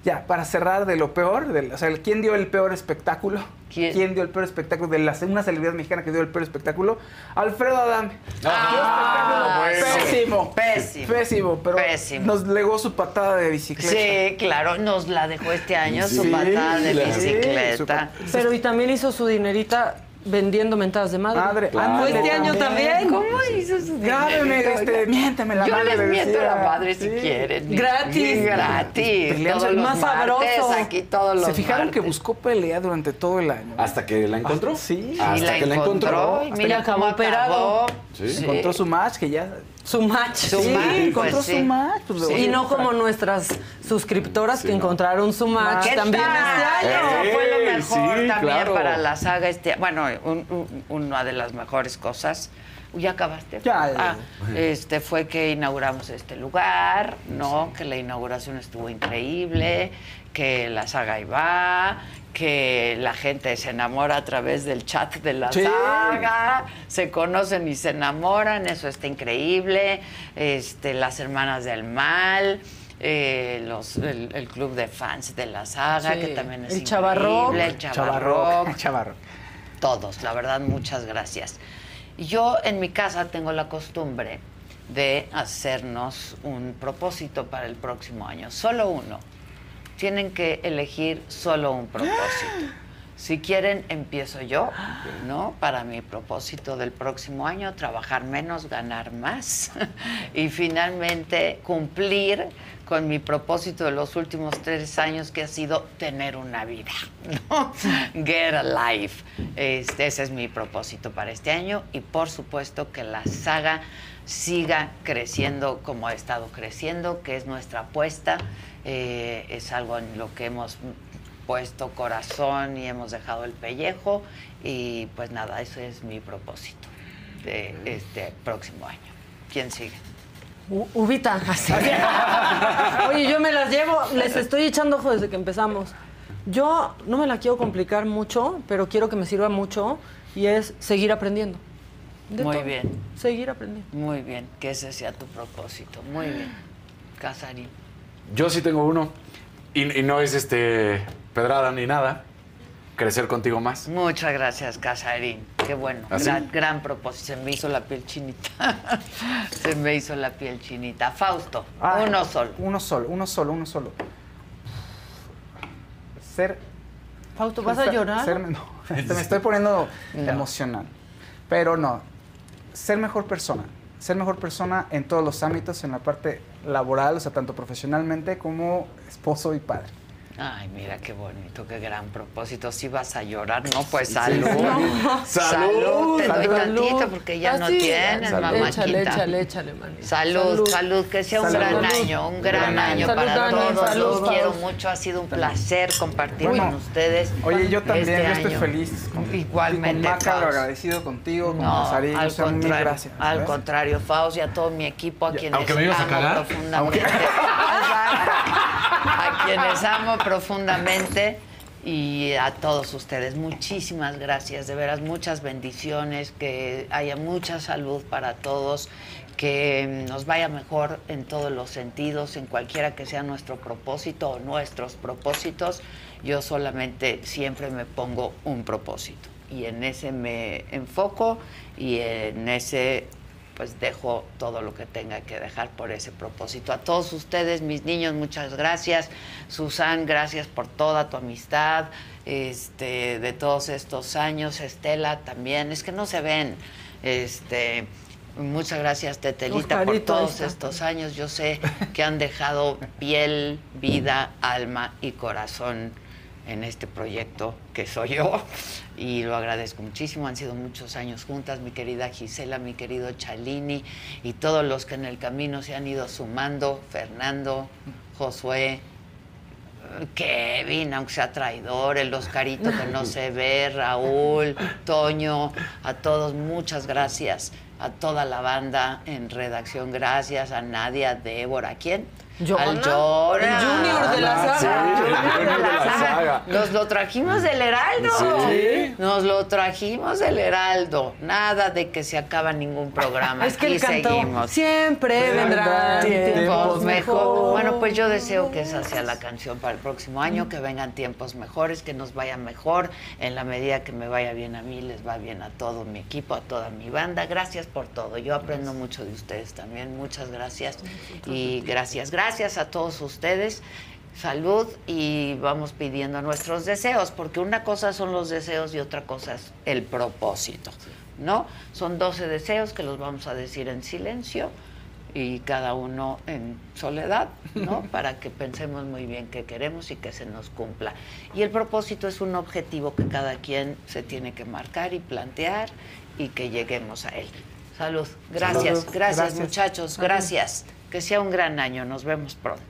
ya, para cerrar de lo peor, o sea, ¿quién dio el peor espectáculo? ¿Quién? dio el peor espectáculo? De la, una celebridad mexicana que dio el peor espectáculo. Alfredo Adame. Ah, Dio espectáculo bueno. pésimo. Pésimo. Pésimo, pero Pésimo. nos legó su patada de bicicleta. Sí, claro, nos la dejó este año su patada de bicicleta. Pero y también hizo su dinerita vendiendo mentadas de madre. Madre, ¿Fue ándale, este año también? ¿Cómo hizo su Grábeme, este, miénteme la Yo madre, les le miento decía. la madre si Sí. quieren. Gratis. Gratis. Peleándose Todos los más martes, sabroso. Aquí todos los ¿Se fijaron que buscó pelea durante todo el año? Hasta que la encontró. Ah, sí. Hasta la que la encontró. encontró. mira acabó operado. Sí. Encontró su match que ya... Su match. Su sí, match, pues encontró sí. su match. pues, Sí. Y no como nuestras suscriptoras que no. encontraron su match ¿Qué también tal? este año. Eso fue lo mejor sí, también claro. para la saga este Bueno, un- un- una de las mejores cosas. ¿Ya acabaste? Ya, ya, Ah, este fue que inauguramos este lugar, ¿no? Que la inauguración estuvo increíble, que la saga iba, que la gente se enamora a través del chat de la Sí. saga, se conocen y se enamoran, eso está increíble. Este, las hermanas del mal. eh, los, el, el club de fans de la saga, Sí. que también es El increíble, Chavarroc. el Chavarroc, Chavarro. todos, la verdad, muchas gracias. Y Yo en mi casa tengo la costumbre de hacernos un propósito para el próximo año, solo uno. Tienen que elegir solo un propósito. Si quieren, empiezo yo, ¿no? Para mi propósito del próximo año, trabajar menos, ganar más y finalmente cumplir con mi propósito de los últimos tres años, que ha sido tener una vida, ¿no? Get a life. Este, ese es mi propósito para este año y por supuesto que la saga siga creciendo como ha estado creciendo, que es nuestra apuesta. Eh, es algo en lo que hemos puesto corazón y hemos dejado el pellejo y pues nada, ese es mi propósito de este próximo año. ¿Quién sigue? U- Ubita. así. Oye, yo me las llevo, les estoy echando ojo desde que empezamos. Yo no me la quiero complicar mucho, pero quiero que me sirva mucho y es seguir aprendiendo. De Muy todo. bien. Seguir aprendiendo. Muy bien, que ese sea tu propósito. Muy bien. Casarín. Yo sí tengo uno. Y, y no es este pedrada ni nada. Crecer contigo más. Muchas gracias, Casarín. Qué bueno. ¿Ah? Gran, gran propósito. Se me hizo la piel chinita. Se me hizo la piel chinita. Fausto, Ah, uno solo. Uno solo, uno solo, uno solo. Ser. Fausto, ¿vas a llorar? ser- no, este, me estoy poniendo emocional. Pero no. Ser mejor persona. Ser mejor persona en todos los ámbitos, en la parte laboral, o sea, tanto profesionalmente como esposo y padre. Ay, mira qué bonito, qué gran propósito. Si vas a llorar, no, pues Sí. salud. No. Salud. Te doy Salud. tantito porque ya no Así, tienes, salud. mamá. Échale, échale, échale, manita. Salud, salud, que sea un Salud. gran Salud. año, un gran, año Salud, para Dani, todos. salud, Los salud. quiero mucho, ha sido un placer compartir Bueno, con ustedes. Oye, yo también, este yo estoy año. feliz. Con, Igualmente, Con Maca, agradecido contigo, con No, al o sea, mil contrario, gracias. al contrario, Faust y a todo mi equipo, a quienes aunque me ibas a cagar. profundamente. a quienes amo profundamente y a todos ustedes. Muchísimas gracias, de veras, muchas bendiciones, que haya mucha salud para todos, que nos vaya mejor en todos los sentidos, en cualquiera que sea nuestro propósito o nuestros propósitos. Yo solamente siempre me pongo un propósito y en ese me enfoco y en ese pues dejo todo lo que tenga que dejar por ese propósito. A todos ustedes, mis niños, muchas gracias. Susan, gracias por toda tu amistad este, de todos estos años. Estela también, es que no se ven. Este, muchas gracias, Tetelita, por todos estos años. Yo sé que han dejado piel, vida, alma y corazón en este proyecto que soy yo y lo agradezco muchísimo. Han sido muchos años juntas, mi querida Gisela, mi querido Chalini y todos los que en el camino se han ido sumando, Fernando, Josué, Kevin, aunque sea traidor, el Oscarito que no se ve, Raúl, Toño, a todos muchas gracias, a toda la banda en redacción, gracias, a Nadia, Débora, ¿a quién? Al el junior de la Ah, sí, saga. el junior de la saga. Nos lo trajimos del Heraldo. Sí. Nos lo trajimos del Heraldo. Nada de que se acaba ningún programa. Es que Aquí cantó, seguimos. siempre vendrán tiempos mejores. Bueno, pues yo deseo que esa sea la canción para el próximo año, que vengan tiempos mejores, que nos vaya mejor. En la medida que me vaya bien a mí, les va bien a todo mi equipo, a toda mi banda. Gracias por todo. Yo aprendo mucho de ustedes también. Muchas gracias. Y gracias, gracias a todos ustedes. Salud y vamos pidiendo nuestros deseos, porque una cosa son los deseos y otra cosa es el propósito, ¿no? Son 12 deseos que los vamos a decir en silencio y cada uno en soledad, ¿no? Para que pensemos muy bien qué queremos y que se nos cumpla. Y el propósito es un objetivo que cada quien se tiene que marcar y plantear y que lleguemos a él. Salud. Gracias, Salud. gracias, Gracias. muchachos, gracias. Que sea un gran año. Nos vemos pronto.